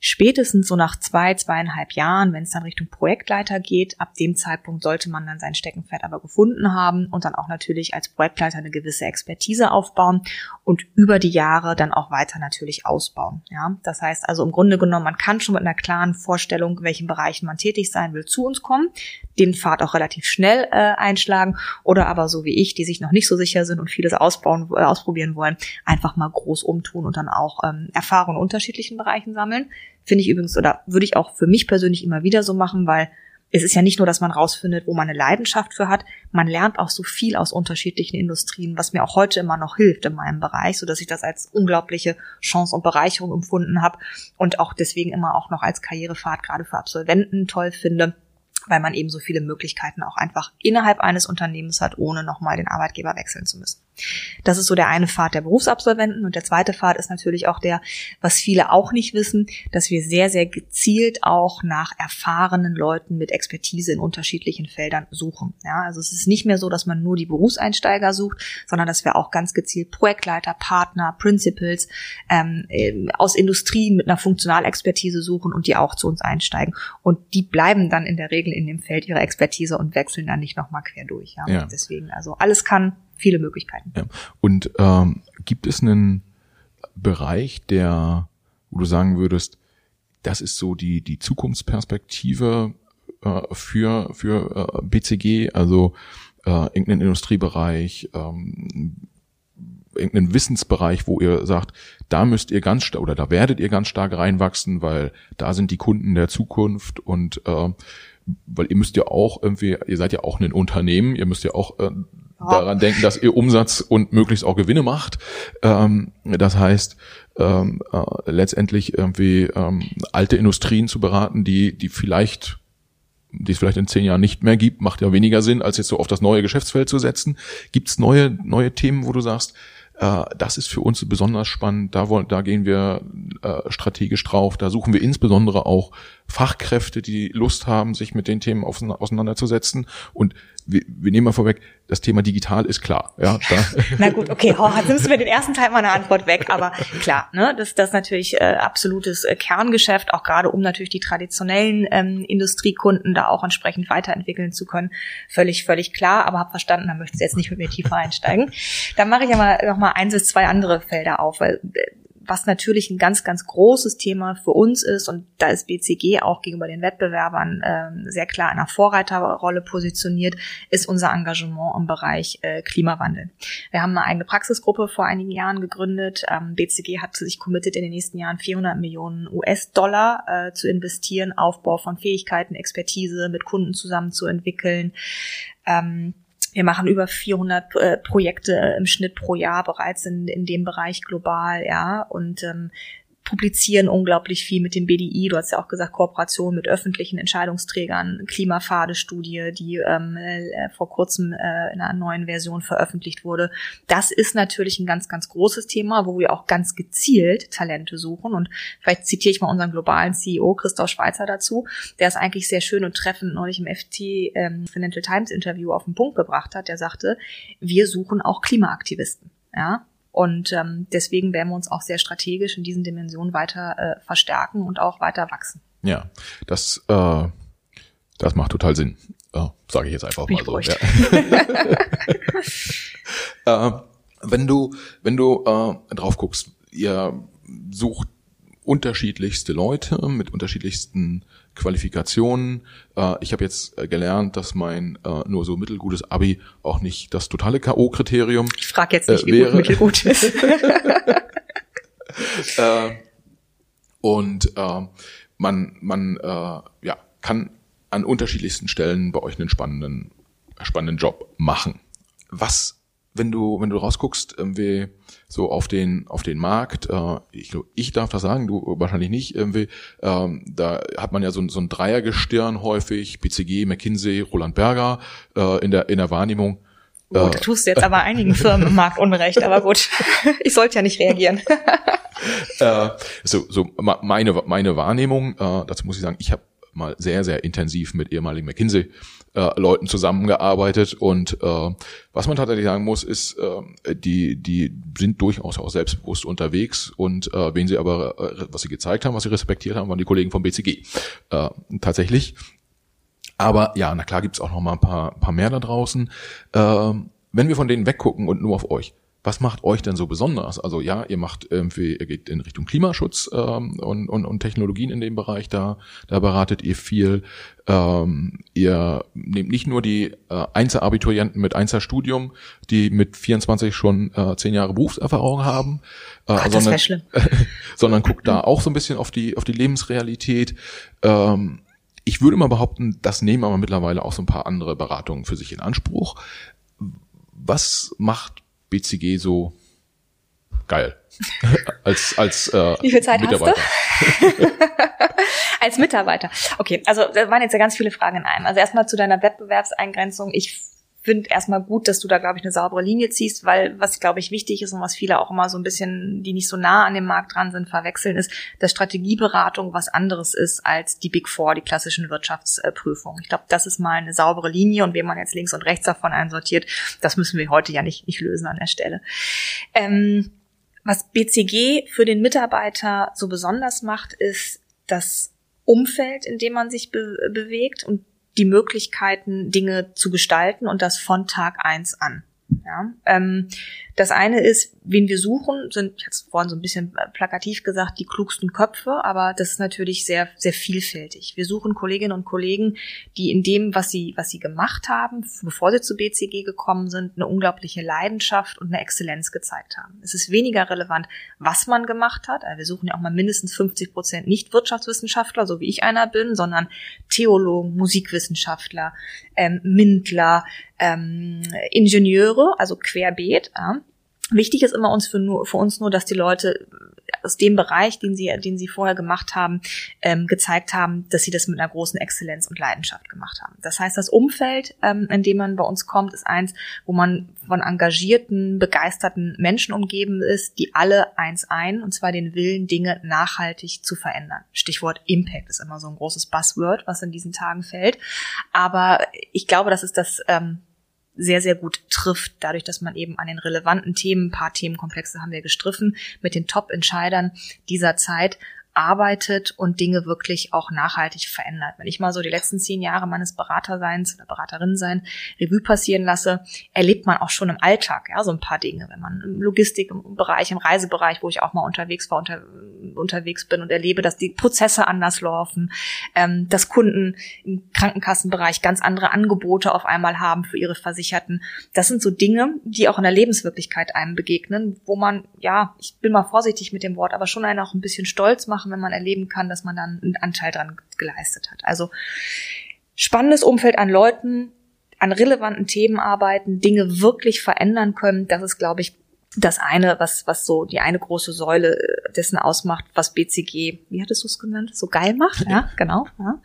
spätestens so nach zwei, zweieinhalb Jahren, wenn es dann Richtung Projektleiter geht, ab dem Zeitpunkt sollte man dann sein Steckenpferd aber gefunden haben und dann auch natürlich als Projektleiter eine gewisse Expertise aufbauen und über die Jahre dann auch weiter natürlich ausbauen. Ja, das heißt also im Grunde genommen, man kann schon mit einer klaren Vorstellung, welchen Bereichen man tätig sein will, zu uns kommen, den Pfad auch relativ schnell äh, einschlagen oder aber so wie ich, die sich noch nicht so sicher sind und vieles ausbauen, äh, ausprobieren wollen, einfach mal groß umtun und dann auch ähm, Erfahrungen in unterschiedlichen Bereichen sammeln. Finde ich übrigens, oder würde ich auch für mich persönlich immer wieder so machen, weil es ist ja nicht nur, dass man rausfindet, wo man eine Leidenschaft für hat, man lernt auch so viel aus unterschiedlichen Industrien, was mir auch heute immer noch hilft in meinem Bereich, so dass ich das als unglaubliche Chance und Bereicherung empfunden habe und auch deswegen immer auch noch als Karrierefahrt gerade für Absolventen toll finde weil man eben so viele Möglichkeiten auch einfach innerhalb eines Unternehmens hat, ohne nochmal den Arbeitgeber wechseln zu müssen. Das ist so der eine Pfad der Berufsabsolventen und der zweite Pfad ist natürlich auch der, was viele auch nicht wissen, dass wir sehr, sehr gezielt auch nach erfahrenen Leuten mit Expertise in unterschiedlichen Feldern suchen. Ja, also es ist nicht mehr so, dass man nur die Berufseinsteiger sucht, sondern dass wir auch ganz gezielt Projektleiter, Partner, Principals ähm, äh, aus Industrien mit einer Funktionalexpertise suchen und die auch zu uns einsteigen. Und die bleiben dann in der Regel in dem Feld ihrer Expertise und wechseln dann nicht nochmal quer durch. Ja? ja. Deswegen, also alles kann, viele Möglichkeiten. Ja. Und ähm, gibt es einen Bereich, der, wo du sagen würdest, das ist so die, die Zukunftsperspektive äh, für, für äh, BCG, also äh, irgendeinen Industriebereich, ähm, irgendeinen Wissensbereich, wo ihr sagt, da müsst ihr ganz oder da werdet ihr ganz stark reinwachsen, weil da sind die Kunden der Zukunft und äh, weil ihr müsst ja auch irgendwie, ihr seid ja auch ein Unternehmen, ihr müsst ja auch äh, daran denken, dass ihr Umsatz und möglichst auch Gewinne macht. Ähm, das heißt, ähm, äh, letztendlich irgendwie ähm, alte Industrien zu beraten, die, die vielleicht die es vielleicht in zehn Jahren nicht mehr gibt, macht ja weniger Sinn, als jetzt so auf das neue Geschäftsfeld zu setzen. Gibt es neue, neue Themen, wo du sagst, äh, das ist für uns besonders spannend, da, wollen, da gehen wir äh, strategisch drauf, da suchen wir insbesondere auch Fachkräfte, die Lust haben, sich mit den Themen auseinanderzusetzen. Und wir, wir nehmen mal vorweg, das Thema digital ist klar. Ja. Na gut, okay, oh, jetzt nimmst du mir den ersten Teil meiner Antwort weg, aber klar, ne, das, das ist natürlich äh, absolutes äh, Kerngeschäft, auch gerade um natürlich die traditionellen ähm, Industriekunden da auch entsprechend weiterentwickeln zu können. Völlig, völlig klar, aber habe verstanden, da möchtest du jetzt nicht mit mir tiefer einsteigen. Dann mache ich aber noch mal eins bis zwei andere Felder auf, weil äh, was natürlich ein ganz, ganz großes Thema für uns ist, und da ist BCG auch gegenüber den Wettbewerbern äh, sehr klar in einer Vorreiterrolle positioniert, ist unser Engagement im Bereich äh, Klimawandel. Wir haben eine eigene Praxisgruppe vor einigen Jahren gegründet. Ähm, BCG hat sich committed, in den nächsten Jahren 400 Millionen US-Dollar äh, zu investieren, Aufbau von Fähigkeiten, Expertise mit Kunden zusammen zu entwickeln. Ähm, wir machen über 400 äh, Projekte im Schnitt pro Jahr bereits in, in dem Bereich global, ja. Und ähm, publizieren unglaublich viel mit dem BDI. Du hast ja auch gesagt, Kooperation mit öffentlichen Entscheidungsträgern, Klimapfade-Studie, die ähm, äh, vor kurzem äh, in einer neuen Version veröffentlicht wurde. Das ist natürlich ein ganz, ganz großes Thema, wo wir auch ganz gezielt Talente suchen. Und vielleicht zitiere ich mal unseren globalen CEO, Christoph Schweizer, dazu, der es eigentlich sehr schön und treffend neulich im FT ähm, Financial Times Interview auf den Punkt gebracht hat. Der sagte, wir suchen auch Klimaaktivisten. Ja, und ähm, deswegen werden wir uns auch sehr strategisch in diesen Dimensionen weiter äh, verstärken und auch weiter wachsen. Ja, das, äh, das macht total Sinn. Äh, Sage ich jetzt einfach Bin mal so. Ja. äh, wenn du, wenn du äh, drauf guckst, ihr sucht unterschiedlichste Leute mit unterschiedlichsten Qualifikationen. Äh, ich habe jetzt äh, gelernt, dass mein äh, nur so mittelgutes Abi auch nicht das totale K.O.-Kriterium Ich frage jetzt nicht, äh, wie gut mittelgut ist. äh, und äh, man, man äh, ja, kann an unterschiedlichsten Stellen bei euch einen spannenden, spannenden Job machen. Was, wenn du, wenn du rausguckst, irgendwie so auf den auf den Markt. Äh, ich, ich darf das sagen, du wahrscheinlich nicht. Irgendwie, ähm, da hat man ja so, so ein Dreiergestirn häufig, BCG, McKinsey, Roland Berger äh, in der in der Wahrnehmung. Gut, äh, tust du jetzt aber einigen Firmen im Markt Unrecht, aber gut, ich sollte ja nicht reagieren. äh, so, so meine meine Wahrnehmung. Äh, dazu muss ich sagen, ich habe mal sehr sehr intensiv mit ehemaligen McKinsey äh, zusammengearbeitet und äh, was man tatsächlich sagen muss, ist, äh, die die sind durchaus auch selbstbewusst unterwegs und äh, wen sie aber, äh, was sie gezeigt haben, was sie respektiert haben, waren die Kollegen vom BCG. Äh, tatsächlich. Aber ja, na klar gibt's auch noch mal ein paar, paar mehr da draußen. Äh, wenn wir von denen weggucken und nur auf euch, was macht euch denn so besonders? Also ja, ihr macht irgendwie, ihr geht in Richtung Klimaschutz ähm, und, und, und Technologien in dem Bereich, da, da beratet ihr viel. Ähm, ihr nehmt nicht nur die äh, Einzelabiturienten mit Einzelstudium, die mit 24 schon äh, zehn Jahre Berufserfahrung haben, äh, Ach, sondern, sondern guckt da auch so ein bisschen auf die, auf die Lebensrealität. Ähm, ich würde mal behaupten, das nehmen aber mittlerweile auch so ein paar andere Beratungen für sich in Anspruch. Was macht BCG so geil als als äh, Wie viel Zeit Mitarbeiter? Hast du? als Mitarbeiter. Okay, also da waren jetzt ja ganz viele Fragen in einem. Also erstmal zu deiner Wettbewerbseingrenzung. Ich finde erstmal gut, dass du da, glaube ich, eine saubere Linie ziehst, weil was, glaube ich, wichtig ist und was viele auch immer so ein bisschen, die nicht so nah an dem Markt dran sind, verwechseln, ist, dass Strategieberatung was anderes ist als die Big Four, die klassischen Wirtschaftsprüfungen. Ich glaube, das ist mal eine saubere Linie und wie man jetzt links und rechts davon einsortiert, das müssen wir heute ja nicht, nicht lösen an der Stelle. Ähm, was BCG für den Mitarbeiter so besonders macht, ist das Umfeld, in dem man sich be bewegt und die Möglichkeiten, Dinge zu gestalten und das von Tag eins an. Ja? Ähm, das eine ist, wen wir suchen, sind, ich hatte es vorhin so ein bisschen plakativ gesagt, die klugsten Köpfe, aber das ist natürlich sehr, sehr vielfältig. Wir suchen Kolleginnen und Kollegen, die in dem, was sie, was sie gemacht haben, bevor sie zu BCG gekommen sind, eine unglaubliche Leidenschaft und eine Exzellenz gezeigt haben. Es ist weniger relevant, was man gemacht hat. Also wir suchen ja auch mal mindestens 50 Prozent nicht Wirtschaftswissenschaftler, so wie ich einer bin, sondern Theologen, Musikwissenschaftler, ähm, Mindler, ähm, Ingenieure, also querbeet. Ja. Wichtig ist immer uns für, nur, für uns nur, dass die Leute aus dem Bereich, den sie, den sie vorher gemacht haben, ähm, gezeigt haben, dass sie das mit einer großen Exzellenz und Leidenschaft gemacht haben. Das heißt, das Umfeld, ähm, in dem man bei uns kommt, ist eins, wo man von engagierten, begeisterten Menschen umgeben ist, die alle eins ein, und zwar den Willen, Dinge nachhaltig zu verändern. Stichwort Impact ist immer so ein großes Buzzword, was in diesen Tagen fällt. Aber ich glaube, das ist das ähm, sehr, sehr gut trifft, dadurch, dass man eben an den relevanten Themen, ein paar Themenkomplexe haben wir gestriffen, mit den Top-Entscheidern dieser Zeit arbeitet und Dinge wirklich auch nachhaltig verändert. Wenn ich mal so die letzten zehn Jahre meines Beraterseins oder Beraterinnensein Revue passieren lasse, erlebt man auch schon im Alltag, ja, so ein paar Dinge. Wenn man im Logistik, im Bereich, im Reisebereich, wo ich auch mal unterwegs war, unter, unterwegs bin und erlebe, dass die Prozesse anders laufen, ähm, dass Kunden im Krankenkassenbereich ganz andere Angebote auf einmal haben für ihre Versicherten. Das sind so Dinge, die auch in der Lebenswirklichkeit einem begegnen, wo man, ja, ich bin mal vorsichtig mit dem Wort, aber schon einen auch ein bisschen stolz machen, machen, wenn man erleben kann, dass man dann einen Anteil dran geleistet hat. Also spannendes Umfeld an Leuten, an relevanten Themen arbeiten, Dinge wirklich verändern können, das ist, glaube ich, das eine, was, was so die eine große Säule äh, dessen ausmacht, was BCG, wie hattest du es genannt, so geil macht, ja, genau. Ja.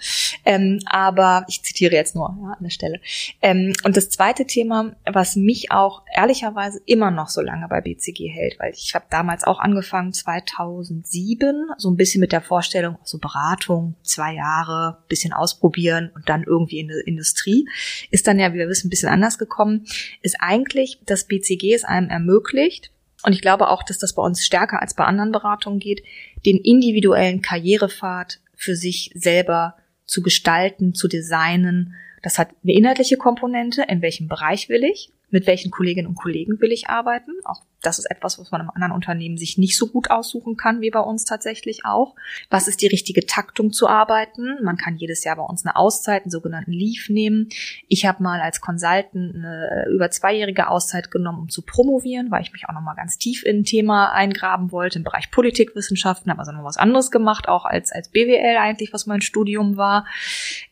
Ähm, aber ich zitiere jetzt nur ja, an der Stelle. Ähm, und das zweite Thema, was mich auch ehrlicherweise immer noch so lange bei BCG hält, weil ich habe damals auch angefangen 2007, so ein bisschen mit der Vorstellung, so Beratung, zwei Jahre, bisschen ausprobieren und dann irgendwie in der Industrie, ist dann ja, wie wir wissen, ein bisschen anders gekommen, ist eigentlich, dass BCG es einem ermöglicht, und ich glaube auch, dass das bei uns stärker als bei anderen Beratungen geht, den individuellen Karrierepfad für sich selber zu gestalten, zu designen. Das hat eine inhaltliche Komponente, in welchem Bereich will ich, mit welchen Kolleginnen und Kollegen will ich arbeiten, auch das ist etwas, was man im anderen Unternehmen sich nicht so gut aussuchen kann, wie bei uns tatsächlich auch. Was ist die richtige Taktung zu arbeiten? Man kann jedes Jahr bei uns eine Auszeit, einen sogenannten Leave nehmen. Ich habe mal als Consultant eine über zweijährige Auszeit genommen, um zu promovieren, weil ich mich auch nochmal ganz tief in ein Thema eingraben wollte im Bereich Politikwissenschaften, habe also noch was anderes gemacht, auch als, als BWL eigentlich, was mein Studium war.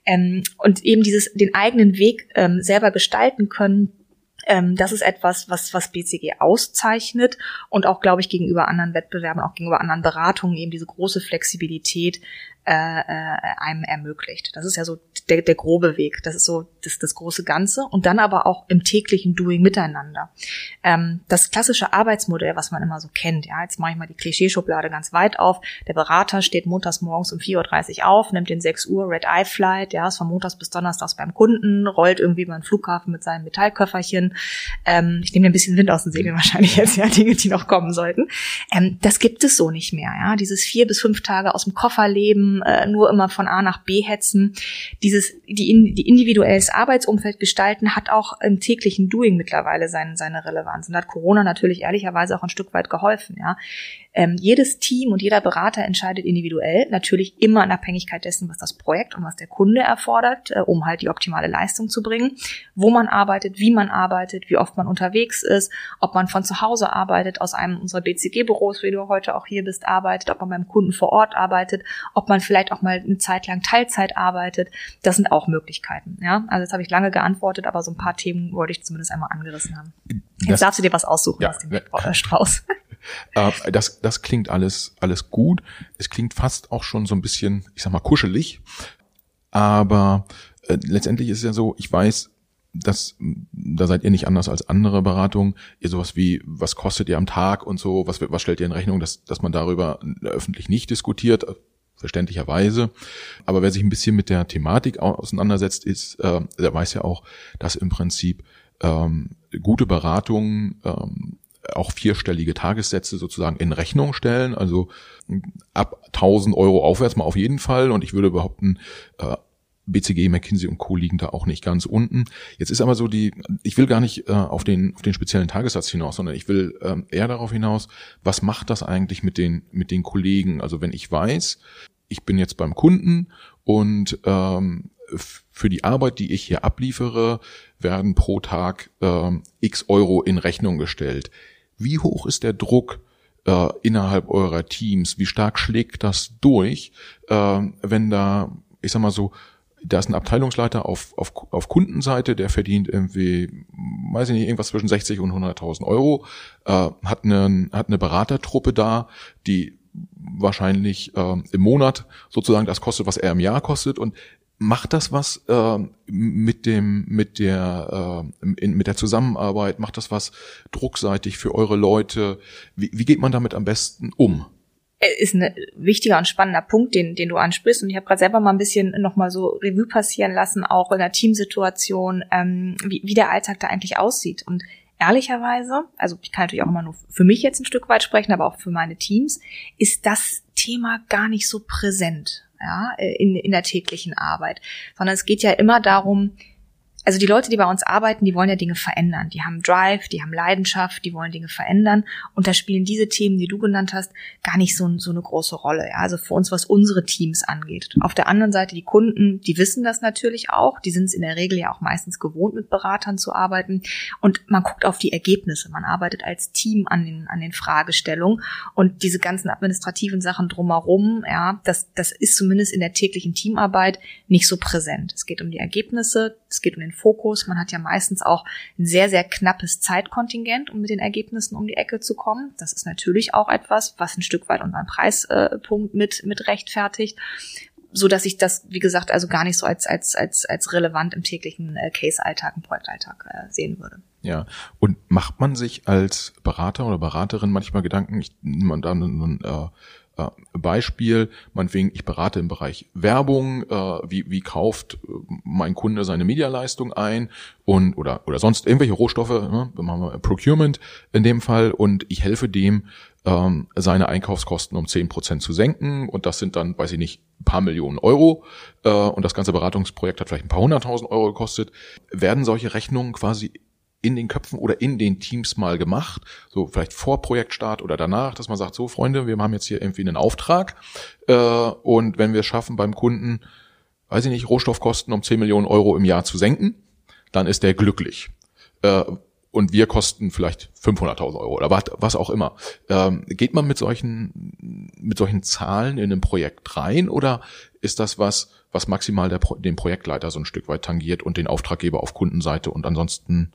Ähm, und eben dieses, den eigenen Weg ähm, selber gestalten können, ähm, das ist etwas, was, was BCG auszeichnet und auch, glaube ich, gegenüber anderen Wettbewerben, auch gegenüber anderen Beratungen eben diese große Flexibilität, äh, äh, einem ermöglicht. Das ist ja so der, der grobe Weg. Das ist so das, das große Ganze. Und dann aber auch im täglichen Doing miteinander. Ähm, das klassische Arbeitsmodell, was man immer so kennt, ja, jetzt mache ich mal die Klischeeschublade ganz weit auf. Der Berater steht montags morgens um 4.30 Uhr auf, nimmt den 6 Uhr Red Eye Flight, ja, ist von montags bis donnerstags beim Kunden, rollt irgendwie über den Flughafen mit seinem Metallköfferchen. Ähm, ich nehme mir ein bisschen Wind aus den Segeln wahrscheinlich jetzt, ja, Dinge, die noch kommen sollten. Ähm, das gibt es so nicht mehr, ja. Dieses vier bis fünf Tage aus dem Koffer leben, äh, nur immer von A nach B hetzen. Dieses, die, in, die individuelles Arbeitsumfeld gestalten hat auch im täglichen Doing mittlerweile seine, seine Relevanz. Und da hat Corona natürlich ehrlicherweise auch ein Stück weit geholfen, ja. Ähm, jedes Team und jeder Berater entscheidet individuell, natürlich immer in Abhängigkeit dessen, was das Projekt und was der Kunde erfordert, äh, um halt die optimale Leistung zu bringen, wo man arbeitet, wie man arbeitet, wie oft man unterwegs ist, ob man von zu Hause arbeitet, aus einem unserer BCG-Büros, wie du heute auch hier bist, arbeitet, ob man beim Kunden vor Ort arbeitet, ob man vielleicht auch mal eine Zeit lang Teilzeit arbeitet. Das sind auch Möglichkeiten. Ja, also jetzt habe ich lange geantwortet, aber so ein paar Themen wollte ich zumindest einmal angerissen haben. Jetzt das, darfst du dir was aussuchen ja, aus dem ja. Strauß. Äh, das, das klingt alles, alles gut. Es klingt fast auch schon so ein bisschen, ich sag mal, kuschelig. Aber äh, letztendlich ist es ja so, ich weiß, dass da seid ihr nicht anders als andere Beratungen. Ihr sowas wie, was kostet ihr am Tag und so, was, was stellt ihr in Rechnung, dass, dass man darüber öffentlich nicht diskutiert, verständlicherweise. Aber wer sich ein bisschen mit der Thematik auseinandersetzt, ist, äh, der weiß ja auch, dass im Prinzip ähm, gute Beratungen ähm, auch vierstellige Tagessätze sozusagen in Rechnung stellen. Also ab 1000 Euro aufwärts mal auf jeden Fall. Und ich würde behaupten, äh, BCG, McKinsey und Co. liegen da auch nicht ganz unten. Jetzt ist aber so die, ich will gar nicht äh, auf, den, auf den speziellen Tagessatz hinaus, sondern ich will ähm, eher darauf hinaus, was macht das eigentlich mit den, mit den Kollegen? Also wenn ich weiß, ich bin jetzt beim Kunden und ähm, für die Arbeit, die ich hier abliefere, werden pro Tag ähm, x Euro in Rechnung gestellt. Wie hoch ist der Druck äh, innerhalb eurer Teams? Wie stark schlägt das durch, äh, wenn da, ich sag mal so, da ist ein Abteilungsleiter auf, auf, auf Kundenseite, der verdient irgendwie, weiß ich nicht, irgendwas zwischen 60 und 100.000 Euro, äh, hat, eine, hat eine Beratertruppe da, die wahrscheinlich äh, im Monat sozusagen das kostet, was er im Jahr kostet. Und macht das was äh, mit dem mit der äh, in, mit der Zusammenarbeit? Macht das was druckseitig für eure Leute? Wie, wie geht man damit am besten um ist ein wichtiger und spannender Punkt, den, den du ansprichst. Und ich habe gerade selber mal ein bisschen nochmal so Revue passieren lassen, auch in der Teamsituation, ähm, wie, wie der Alltag da eigentlich aussieht. Und ehrlicherweise, also ich kann natürlich auch immer nur für mich jetzt ein Stück weit sprechen, aber auch für meine Teams, ist das Thema gar nicht so präsent ja, in, in der täglichen Arbeit, sondern es geht ja immer darum, also die Leute, die bei uns arbeiten, die wollen ja Dinge verändern. Die haben Drive, die haben Leidenschaft, die wollen Dinge verändern. Und da spielen diese Themen, die du genannt hast, gar nicht so, so eine große Rolle. Ja? Also für uns, was unsere Teams angeht. Auf der anderen Seite, die Kunden, die wissen das natürlich auch. Die sind es in der Regel ja auch meistens gewohnt, mit Beratern zu arbeiten. Und man guckt auf die Ergebnisse. Man arbeitet als Team an den, an den Fragestellungen. Und diese ganzen administrativen Sachen drumherum, ja, das, das ist zumindest in der täglichen Teamarbeit nicht so präsent. Es geht um die Ergebnisse, es geht um den den Fokus. Man hat ja meistens auch ein sehr, sehr knappes Zeitkontingent, um mit den Ergebnissen um die Ecke zu kommen. Das ist natürlich auch etwas, was ein Stück weit unseren Preispunkt mit, mit rechtfertigt so dass ich das, wie gesagt, also gar nicht so als als als als relevant im täglichen äh, Case-Alltag, im Projektalltag äh, sehen würde. Ja, und macht man sich als Berater oder Beraterin manchmal Gedanken, ich nehme einen äh, Beispiel, meinetwegen, ich berate im Bereich Werbung, äh, wie, wie kauft äh, mein Kunde seine Medialeistung ein und oder oder sonst irgendwelche Rohstoffe, ne, machen wir Procurement in dem Fall und ich helfe dem, ähm, seine Einkaufskosten um zehn Prozent zu senken und das sind dann, weiß ich nicht, ein paar Millionen Euro äh, und das ganze Beratungsprojekt hat vielleicht ein paar hunderttausend Euro gekostet, werden solche Rechnungen quasi in den Köpfen oder in den Teams mal gemacht, so vielleicht vor Projektstart oder danach, dass man sagt, so Freunde, wir haben jetzt hier irgendwie einen Auftrag äh, und wenn wir es schaffen beim Kunden, weiß ich nicht, Rohstoffkosten um 10 Millionen Euro im Jahr zu senken, dann ist der glücklich. Äh, und wir kosten vielleicht 500.000 Euro oder was, was auch immer. Ähm, geht man mit solchen, mit solchen Zahlen in ein Projekt rein oder ist das was, was maximal der, den Projektleiter so ein Stück weit tangiert und den Auftraggeber auf Kundenseite und ansonsten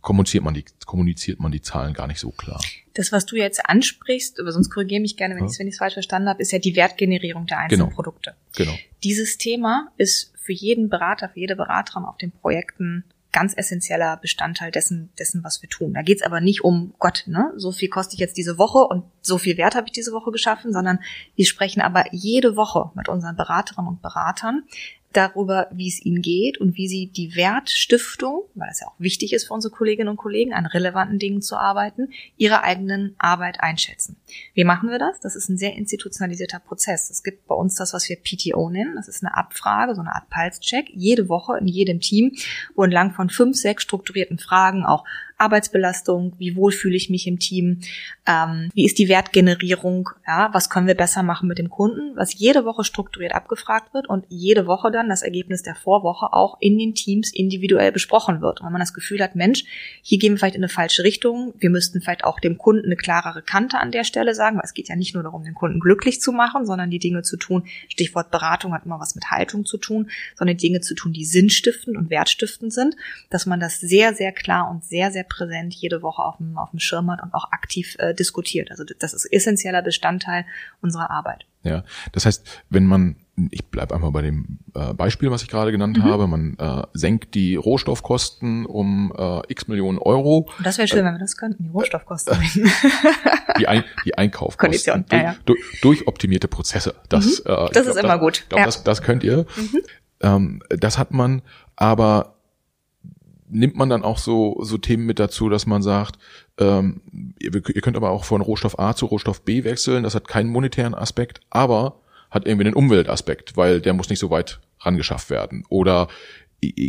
kommuniziert man die, kommuniziert man die Zahlen gar nicht so klar. Das, was du jetzt ansprichst, aber sonst korrigiere mich gerne, wenn ja. ich es falsch verstanden habe, ist ja die Wertgenerierung der einzelnen genau. Produkte. Genau. Dieses Thema ist für jeden Berater, für jede Beraterin auf den Projekten ganz essentieller Bestandteil dessen, dessen, was wir tun. Da geht's aber nicht um Gott, ne? So viel koste ich jetzt diese Woche und so viel Wert habe ich diese Woche geschaffen, sondern wir sprechen aber jede Woche mit unseren Beraterinnen und Beratern darüber, wie es ihnen geht und wie sie die Wertstiftung, weil es ja auch wichtig ist für unsere Kolleginnen und Kollegen, an relevanten Dingen zu arbeiten, ihre eigenen Arbeit einschätzen. Wie machen wir das? Das ist ein sehr institutionalisierter Prozess. Es gibt bei uns das, was wir PTO nennen. Das ist eine Abfrage, so eine Art Pulse-Check, jede Woche in jedem Team, wo entlang von fünf, sechs strukturierten Fragen auch Arbeitsbelastung, wie wohl fühle ich mich im Team, ähm, wie ist die Wertgenerierung, ja, was können wir besser machen mit dem Kunden, was jede Woche strukturiert abgefragt wird und jede Woche dann das Ergebnis der Vorwoche auch in den Teams individuell besprochen wird. Und wenn man das Gefühl hat, Mensch, hier gehen wir vielleicht in eine falsche Richtung, wir müssten vielleicht auch dem Kunden eine klarere Kante an der Stelle sagen, weil es geht ja nicht nur darum, den Kunden glücklich zu machen, sondern die Dinge zu tun, Stichwort Beratung hat immer was mit Haltung zu tun, sondern Dinge zu tun, die sinnstiftend und wertstiftend sind, dass man das sehr, sehr klar und sehr, sehr präsent jede Woche auf dem, auf dem Schirm hat und auch aktiv äh, diskutiert. Also das ist essentieller Bestandteil unserer Arbeit. Ja, das heißt, wenn man ich bleibe einfach bei dem äh, Beispiel, was ich gerade genannt mhm. habe. Man äh, senkt die Rohstoffkosten um äh, x Millionen Euro. Und das wäre schön, äh, wenn wir das könnten, die Rohstoffkosten. die, Ein die Einkaufkosten. Kondition. Ja, ja. Durch, durch, optimierte Prozesse. Das, mhm. äh, das ist glaub, immer das, gut. Glaub, ja. das, das könnt ihr. Mhm. Ähm, das hat man, aber nimmt man dann auch so, so Themen mit dazu, dass man sagt, ähm, ihr, ihr könnt aber auch von Rohstoff A zu Rohstoff B wechseln, das hat keinen monetären Aspekt, aber hat irgendwie den Umweltaspekt, weil der muss nicht so weit rangeschafft werden. Oder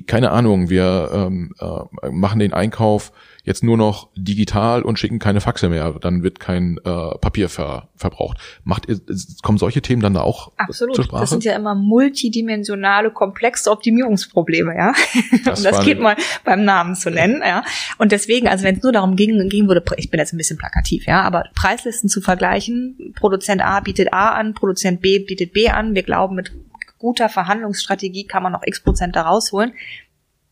keine Ahnung, wir ähm, äh, machen den Einkauf jetzt nur noch digital und schicken keine Faxe mehr, dann wird kein äh, Papier ver, verbraucht. Macht ihr, kommen solche Themen dann da auch Absolut. zur Sprache? Das sind ja immer multidimensionale, komplexe Optimierungsprobleme, ja. Das und das geht mal beim Namen zu nennen, ja. Und deswegen, also wenn es nur darum ging, ging würde, ich bin jetzt ein bisschen plakativ, ja, aber Preislisten zu vergleichen, Produzent A bietet A an, Produzent B bietet B an, wir glauben mit guter Verhandlungsstrategie kann man noch x Prozent da rausholen.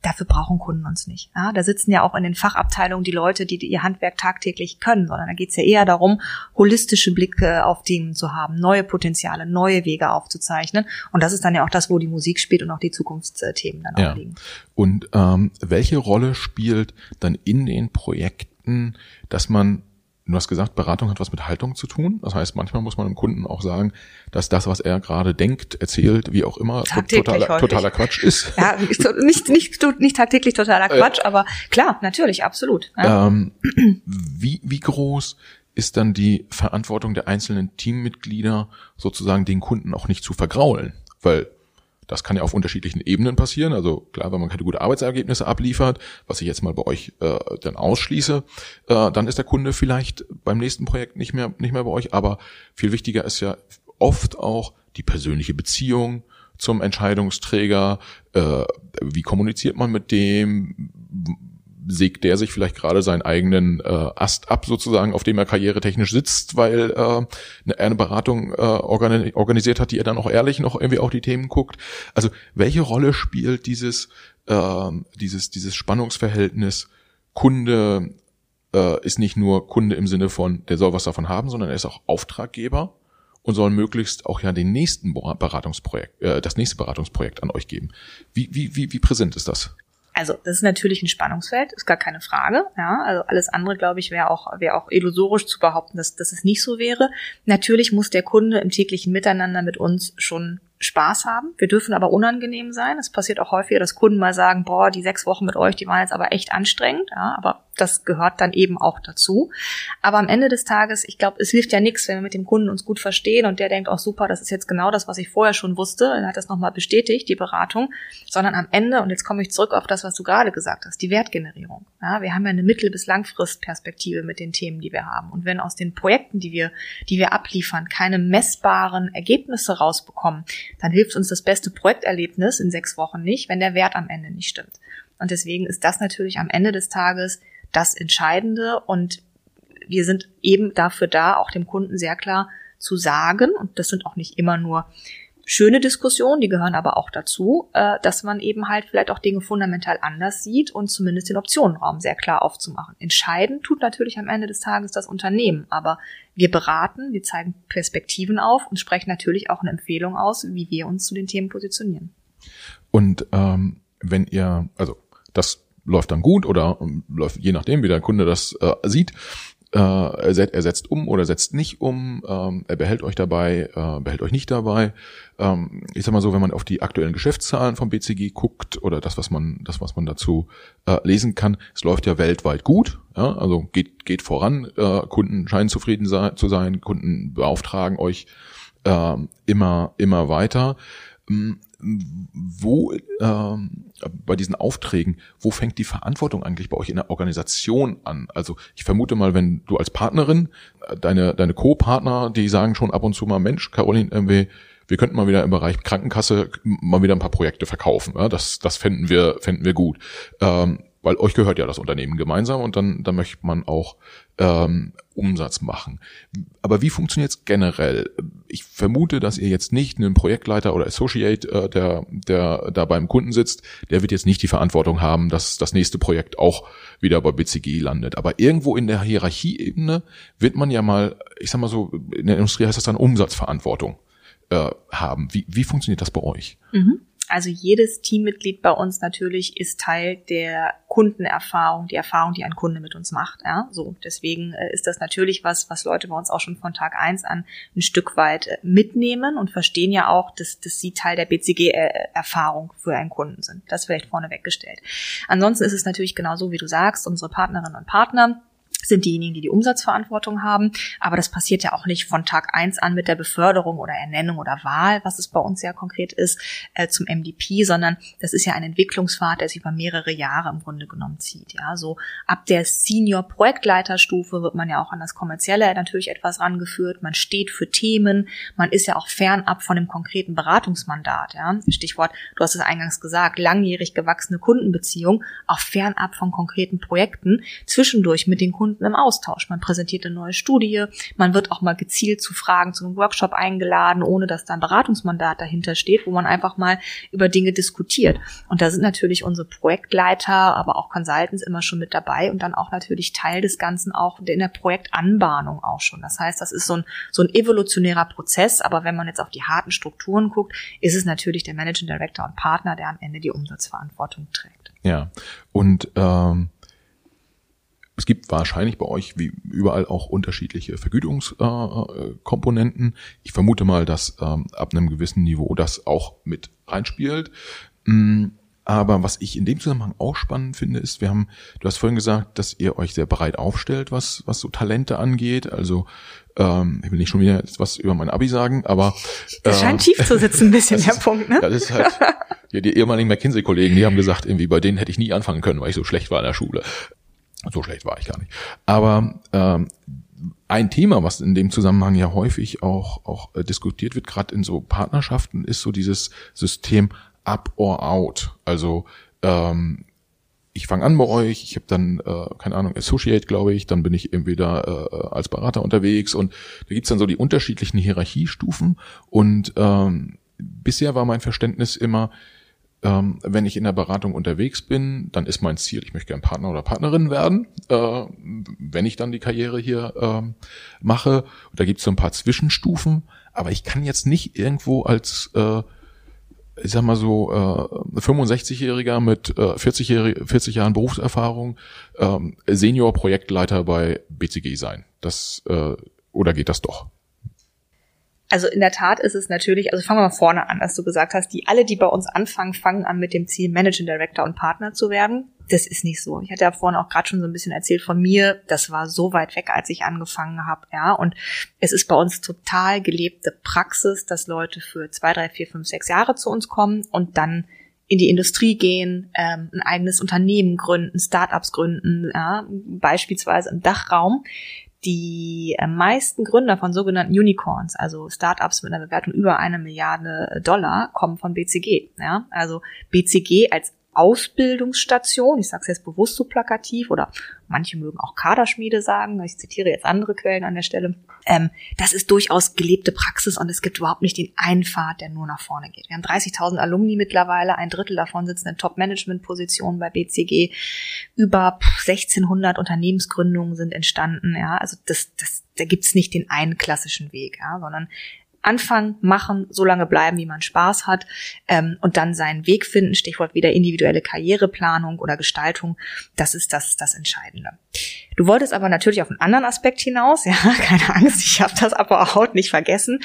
Dafür brauchen Kunden uns nicht. Ja, da sitzen ja auch in den Fachabteilungen die Leute, die ihr Handwerk tagtäglich können, sondern da geht's ja eher darum, holistische Blicke auf Themen zu haben, neue Potenziale, neue Wege aufzuzeichnen. Und das ist dann ja auch das, wo die Musik spielt und auch die Zukunftsthemen dann ja. auch liegen. Und ähm, welche Rolle spielt dann in den Projekten, dass man Du hast gesagt, Beratung hat was mit Haltung zu tun. Das heißt, manchmal muss man dem Kunden auch sagen, dass das, was er gerade denkt, erzählt, wie auch immer, totaler, totaler Quatsch ist. Ja, nicht, nicht, nicht tagtäglich totaler äh. Quatsch, aber klar, natürlich, absolut. Ja. Ähm, wie, wie groß ist dann die Verantwortung der einzelnen Teammitglieder, sozusagen den Kunden auch nicht zu vergraulen? Weil das kann ja auf unterschiedlichen Ebenen passieren. Also klar, wenn man keine guten Arbeitsergebnisse abliefert, was ich jetzt mal bei euch äh, dann ausschließe, äh, dann ist der Kunde vielleicht beim nächsten Projekt nicht mehr nicht mehr bei euch. Aber viel wichtiger ist ja oft auch die persönliche Beziehung zum Entscheidungsträger. Äh, wie kommuniziert man mit dem? Sägt der sich vielleicht gerade seinen eigenen äh, Ast ab, sozusagen, auf dem er karrieretechnisch sitzt, weil äh, eine, eine Beratung äh, organisiert hat, die er dann auch ehrlich noch irgendwie auch die Themen guckt. Also welche Rolle spielt dieses, äh, dieses, dieses Spannungsverhältnis Kunde äh, ist nicht nur Kunde im Sinne von, der soll was davon haben, sondern er ist auch Auftraggeber und soll möglichst auch ja den nächsten Beratungsprojekt, äh, das nächste Beratungsprojekt an euch geben. Wie, wie, wie, wie präsent ist das? Also das ist natürlich ein Spannungsfeld, ist gar keine Frage. Ja, also alles andere, glaube ich, wäre auch wäre auch illusorisch zu behaupten, dass, dass es nicht so wäre. Natürlich muss der Kunde im täglichen Miteinander mit uns schon Spaß haben. Wir dürfen aber unangenehm sein. Es passiert auch häufiger, dass Kunden mal sagen, boah, die sechs Wochen mit euch, die waren jetzt aber echt anstrengend. Ja, aber das gehört dann eben auch dazu. Aber am Ende des Tages, ich glaube, es hilft ja nichts, wenn wir mit dem Kunden uns gut verstehen und der denkt auch super, das ist jetzt genau das, was ich vorher schon wusste. Er hat das nochmal bestätigt, die Beratung. Sondern am Ende, und jetzt komme ich zurück auf das, was du gerade gesagt hast, die Wertgenerierung. Ja, wir haben ja eine Mittel- bis Langfristperspektive mit den Themen, die wir haben. Und wenn aus den Projekten, die wir, die wir abliefern, keine messbaren Ergebnisse rausbekommen, dann hilft uns das beste Projekterlebnis in sechs Wochen nicht, wenn der Wert am Ende nicht stimmt. Und deswegen ist das natürlich am Ende des Tages das Entscheidende und wir sind eben dafür da, auch dem Kunden sehr klar zu sagen, und das sind auch nicht immer nur schöne Diskussionen, die gehören aber auch dazu, äh, dass man eben halt vielleicht auch Dinge fundamental anders sieht und zumindest den Optionenraum sehr klar aufzumachen. Entscheiden tut natürlich am Ende des Tages das Unternehmen, aber wir beraten, wir zeigen Perspektiven auf und sprechen natürlich auch eine Empfehlung aus, wie wir uns zu den Themen positionieren. Und ähm, wenn ihr, also das läuft dann gut oder ähm, läuft je nachdem, wie der Kunde das äh, sieht, äh, er, set, setzt um oder setzt nicht um, ähm, er behält euch dabei, äh, behält euch nicht dabei. Ähm, ich sag mal so, wenn man auf die aktuellen Geschäftszahlen vom BCG guckt oder das, was man, das, was man dazu äh, lesen kann, es läuft ja weltweit gut, ja, also geht, geht voran, äh, Kunden scheinen zufrieden sein, zu sein, Kunden beauftragen euch äh, immer, immer weiter. Wo ähm, bei diesen Aufträgen, wo fängt die Verantwortung eigentlich bei euch in der Organisation an? Also ich vermute mal, wenn du als Partnerin, äh, deine, deine Co-Partner, die sagen schon ab und zu mal, Mensch, Caroline, irgendwie, wir könnten mal wieder im Bereich Krankenkasse mal wieder ein paar Projekte verkaufen. Ja? Das, das fänden wir, fänden wir gut. Ähm, weil euch gehört ja das Unternehmen gemeinsam und dann, dann möchte man auch ähm, Umsatz machen. Aber wie funktioniert es generell? Ich vermute, dass ihr jetzt nicht einen Projektleiter oder Associate, äh, der, der da beim Kunden sitzt, der wird jetzt nicht die Verantwortung haben, dass das nächste Projekt auch wieder bei BCG landet. Aber irgendwo in der Hierarchieebene wird man ja mal, ich sag mal so, in der Industrie heißt das dann Umsatzverantwortung äh, haben. Wie, wie funktioniert das bei euch? Mhm. Also jedes Teammitglied bei uns natürlich ist Teil der Kundenerfahrung, die Erfahrung, die ein Kunde mit uns macht. Ja, so deswegen äh, ist das natürlich was, was Leute bei uns auch schon von Tag eins an ein Stück weit äh, mitnehmen und verstehen ja auch, dass, dass sie Teil der BCG-Erfahrung für einen Kunden sind. Das vielleicht vorne weggestellt. Ansonsten ist es natürlich genauso, wie du sagst, unsere Partnerinnen und Partner sind diejenigen, die die Umsatzverantwortung haben. Aber das passiert ja auch nicht von Tag eins an mit der Beförderung oder Ernennung oder Wahl, was es bei uns ja konkret ist, äh, zum MDP, sondern das ist ja ein Entwicklungspfad, der sich über mehrere Jahre im Grunde genommen zieht. Ja, so ab der Senior-Projektleiterstufe wird man ja auch an das Kommerzielle natürlich etwas rangeführt. Man steht für Themen. Man ist ja auch fernab von dem konkreten Beratungsmandat. Ja, Stichwort, du hast es eingangs gesagt, langjährig gewachsene Kundenbeziehung, auch fernab von konkreten Projekten, zwischendurch mit den Kunden Kunden im Austausch. Man präsentiert eine neue Studie, man wird auch mal gezielt zu Fragen zu einem Workshop eingeladen, ohne dass da ein Beratungsmandat dahinter steht, wo man einfach mal über Dinge diskutiert. Und da sind natürlich unsere Projektleiter, aber auch Consultants immer schon mit dabei und dann auch natürlich Teil des Ganzen auch in der Projektanbahnung auch schon. Das heißt, das ist so ein, so ein evolutionärer Prozess, aber wenn man jetzt auf die harten Strukturen guckt, ist es natürlich der Managing Director und Partner, der am Ende die Umsatzverantwortung trägt. Ja, und ähm es gibt wahrscheinlich bei euch wie überall auch unterschiedliche Vergütungskomponenten. Ich vermute mal, dass ähm, ab einem gewissen Niveau das auch mit reinspielt. Mm, aber was ich in dem Zusammenhang auch spannend finde, ist, wir haben, du hast vorhin gesagt, dass ihr euch sehr breit aufstellt, was, was so Talente angeht. Also ähm, ich will nicht schon wieder was über mein Abi sagen, aber äh, scheint tief zu sitzen, ein bisschen der ist, Punkt, ne? Ja, das ist halt, ja, die ehemaligen McKinsey-Kollegen, die haben gesagt, irgendwie bei denen hätte ich nie anfangen können, weil ich so schlecht war in der Schule. So schlecht war ich gar nicht. Aber ähm, ein Thema, was in dem Zusammenhang ja häufig auch, auch äh, diskutiert wird, gerade in so Partnerschaften, ist so dieses System up or out. Also ähm, ich fange an bei euch, ich habe dann, äh, keine Ahnung, Associate, glaube ich, dann bin ich entweder äh, als Berater unterwegs und da gibt's dann so die unterschiedlichen Hierarchiestufen und ähm, bisher war mein Verständnis immer, ähm, wenn ich in der Beratung unterwegs bin, dann ist mein Ziel, ich möchte gern Partner oder Partnerin werden, äh, wenn ich dann die Karriere hier ähm, mache. Da gibt es so ein paar Zwischenstufen, aber ich kann jetzt nicht irgendwo als äh, ich sag mal so, äh, 65-Jähriger mit äh, 40, 40 Jahren Berufserfahrung ähm, Senior-Projektleiter bei BCG sein. Das äh, oder geht das doch? Also in der Tat ist es natürlich, also fangen wir mal vorne an, dass du gesagt hast, die alle, die bei uns anfangen, fangen an mit dem Ziel, Managing Director und Partner zu werden. Das ist nicht so. Ich hatte ja vorhin auch gerade schon so ein bisschen erzählt von mir, das war so weit weg, als ich angefangen habe, ja. Und es ist bei uns total gelebte Praxis, dass Leute für zwei, drei, vier, fünf, sechs Jahre zu uns kommen und dann in die Industrie gehen, ähm, ein eigenes Unternehmen gründen, Startups gründen, ja, beispielsweise im Dachraum die äh, meisten Gründer von sogenannten Unicorns, also Startups mit einer Bewertung über eine Milliarde Dollar, kommen von BCG. Ja? Also BCG als Ausbildungsstation, ich sage es jetzt bewusst so plakativ, oder manche mögen auch Kaderschmiede sagen, ich zitiere jetzt andere Quellen an der Stelle, ähm, das ist durchaus gelebte Praxis und es gibt überhaupt nicht den einen Pfad, der nur nach vorne geht. Wir haben 30.000 Alumni mittlerweile, ein Drittel davon sitzen in Top-Management-Positionen bei BCG, über 1600 Unternehmensgründungen sind entstanden, ja, also das, das, da gibt's nicht den einen klassischen Weg, ja, sondern anfangen, machen, so lange bleiben, wie man Spaß hat ähm, und dann seinen Weg finden. Stichwort wieder individuelle Karriereplanung oder Gestaltung. Das ist das, das Entscheidende. Du wolltest aber natürlich auf einen anderen Aspekt hinaus. Ja, keine Angst, ich habe das aber auch nicht vergessen.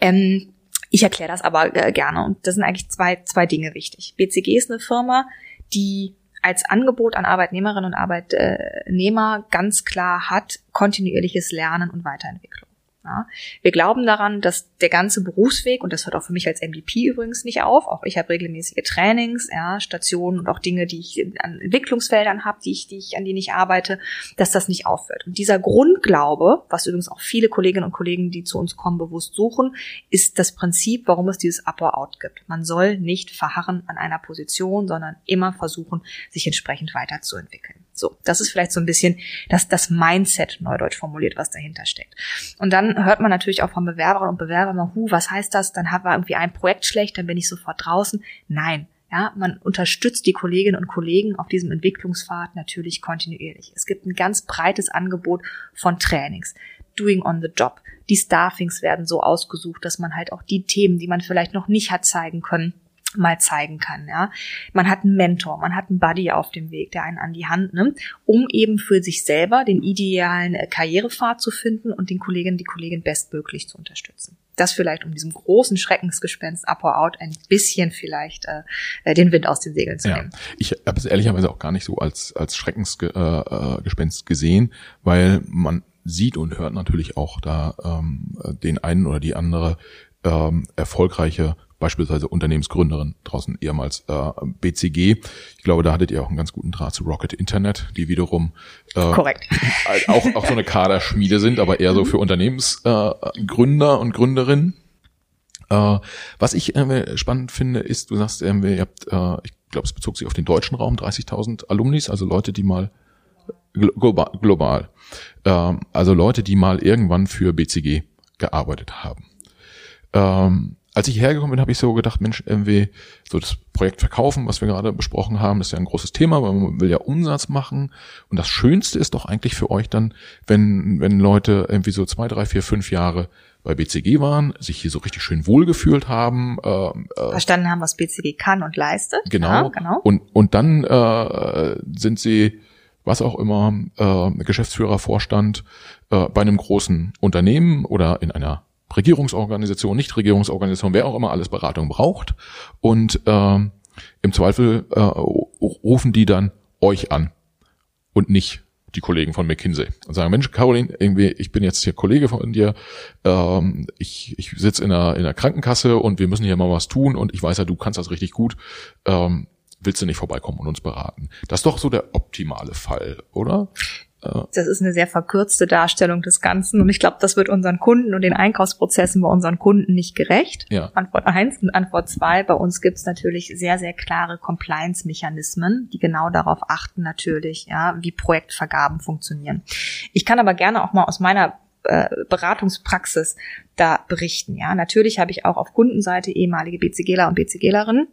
Ähm, ich erkläre das aber äh, gerne und das sind eigentlich zwei, zwei Dinge wichtig. BCG ist eine Firma, die als Angebot an Arbeitnehmerinnen und Arbeitnehmer ganz klar hat kontinuierliches Lernen und Weiterentwicklung. Ja. Wir glauben daran, dass der ganze Berufsweg, und das hört auch für mich als MVP übrigens nicht auf, auch ich habe regelmäßige Trainings, ja, Stationen und auch Dinge, die ich an Entwicklungsfeldern habe, die ich, die ich, an denen ich arbeite, dass das nicht aufhört. Und dieser Grundglaube, was übrigens auch viele Kolleginnen und Kollegen, die zu uns kommen, bewusst suchen, ist das Prinzip, warum es dieses Up or Out gibt. Man soll nicht verharren an einer Position, sondern immer versuchen, sich entsprechend weiterzuentwickeln. So, das ist vielleicht so ein bisschen das, das Mindset, neudeutsch formuliert, was dahinter steckt. Und dann hört man natürlich auch von Bewerberinnen und Bewerbern mal, hu, was heißt das? Dann haben wir irgendwie ein Projekt schlecht, dann bin ich sofort draußen. Nein. Ja, man unterstützt die Kolleginnen und Kollegen auf diesem Entwicklungspfad natürlich kontinuierlich. Es gibt ein ganz breites Angebot von Trainings. Doing on the Job. Die Staffings werden so ausgesucht, dass man halt auch die Themen, die man vielleicht noch nicht hat zeigen können, mal zeigen kann. Ja, man hat einen Mentor, man hat einen Buddy auf dem Weg, der einen an die Hand nimmt, um eben für sich selber den idealen äh, Karrierepfad zu finden und den Kolleginnen die Kollegin bestmöglich zu unterstützen. das vielleicht um diesem großen Schreckensgespenst Up or Out ein bisschen vielleicht äh, äh den Wind aus den Segeln zu nehmen. Ja. Ich habe es ehrlicherweise auch gar nicht so als, als Schreckensgespenst äh, gesehen, weil man sieht und hört natürlich auch da ähm, den einen oder die andere ähm, erfolgreiche beispielsweise Unternehmensgründerin draußen ehemals äh, BCG. Ich glaube, da hattet ihr auch einen ganz guten Draht zu Rocket Internet, die wiederum äh, Korrekt. auch, auch so eine Kaderschmiede sind, aber eher so für Unternehmensgründer äh, und Gründerinnen. Äh, was ich äh, spannend finde, ist, du sagst, äh, ihr habt, äh, ich glaube, es bezog sich auf den deutschen Raum, 30.000 Alumnis, also Leute, die mal global, global äh, also Leute, die mal irgendwann für BCG gearbeitet haben. Ähm, als ich hergekommen bin, habe ich so gedacht, Mensch, irgendwie so das Projekt verkaufen, was wir gerade besprochen haben, ist ja ein großes Thema, weil man will ja Umsatz machen. Und das Schönste ist doch eigentlich für euch dann, wenn, wenn Leute irgendwie so zwei, drei, vier, fünf Jahre bei BCG waren, sich hier so richtig schön wohlgefühlt haben. Äh, äh, Verstanden haben, was BCG kann und leistet. Genau. Ja, genau. Und, und dann äh, sind sie, was auch immer, äh, Geschäftsführer, Vorstand äh, bei einem großen Unternehmen oder in einer Regierungsorganisation, Nichtregierungsorganisation, wer auch immer alles Beratung braucht. Und äh, im Zweifel äh, rufen die dann euch an und nicht die Kollegen von McKinsey und sagen, Mensch, Caroline, irgendwie, ich bin jetzt hier Kollege von dir, ähm, ich, ich sitze in der, in der Krankenkasse und wir müssen hier mal was tun und ich weiß ja, du kannst das richtig gut. Ähm, willst du nicht vorbeikommen und uns beraten? Das ist doch so der optimale Fall, oder? Das ist eine sehr verkürzte Darstellung des Ganzen und ich glaube, das wird unseren Kunden und den Einkaufsprozessen bei unseren Kunden nicht gerecht. Ja. Antwort eins und Antwort zwei: bei uns gibt es natürlich sehr, sehr klare Compliance-Mechanismen, die genau darauf achten natürlich, ja, wie Projektvergaben funktionieren. Ich kann aber gerne auch mal aus meiner äh, Beratungspraxis da berichten. Ja, natürlich habe ich auch auf Kundenseite ehemalige BCGler und BCGlerinnen.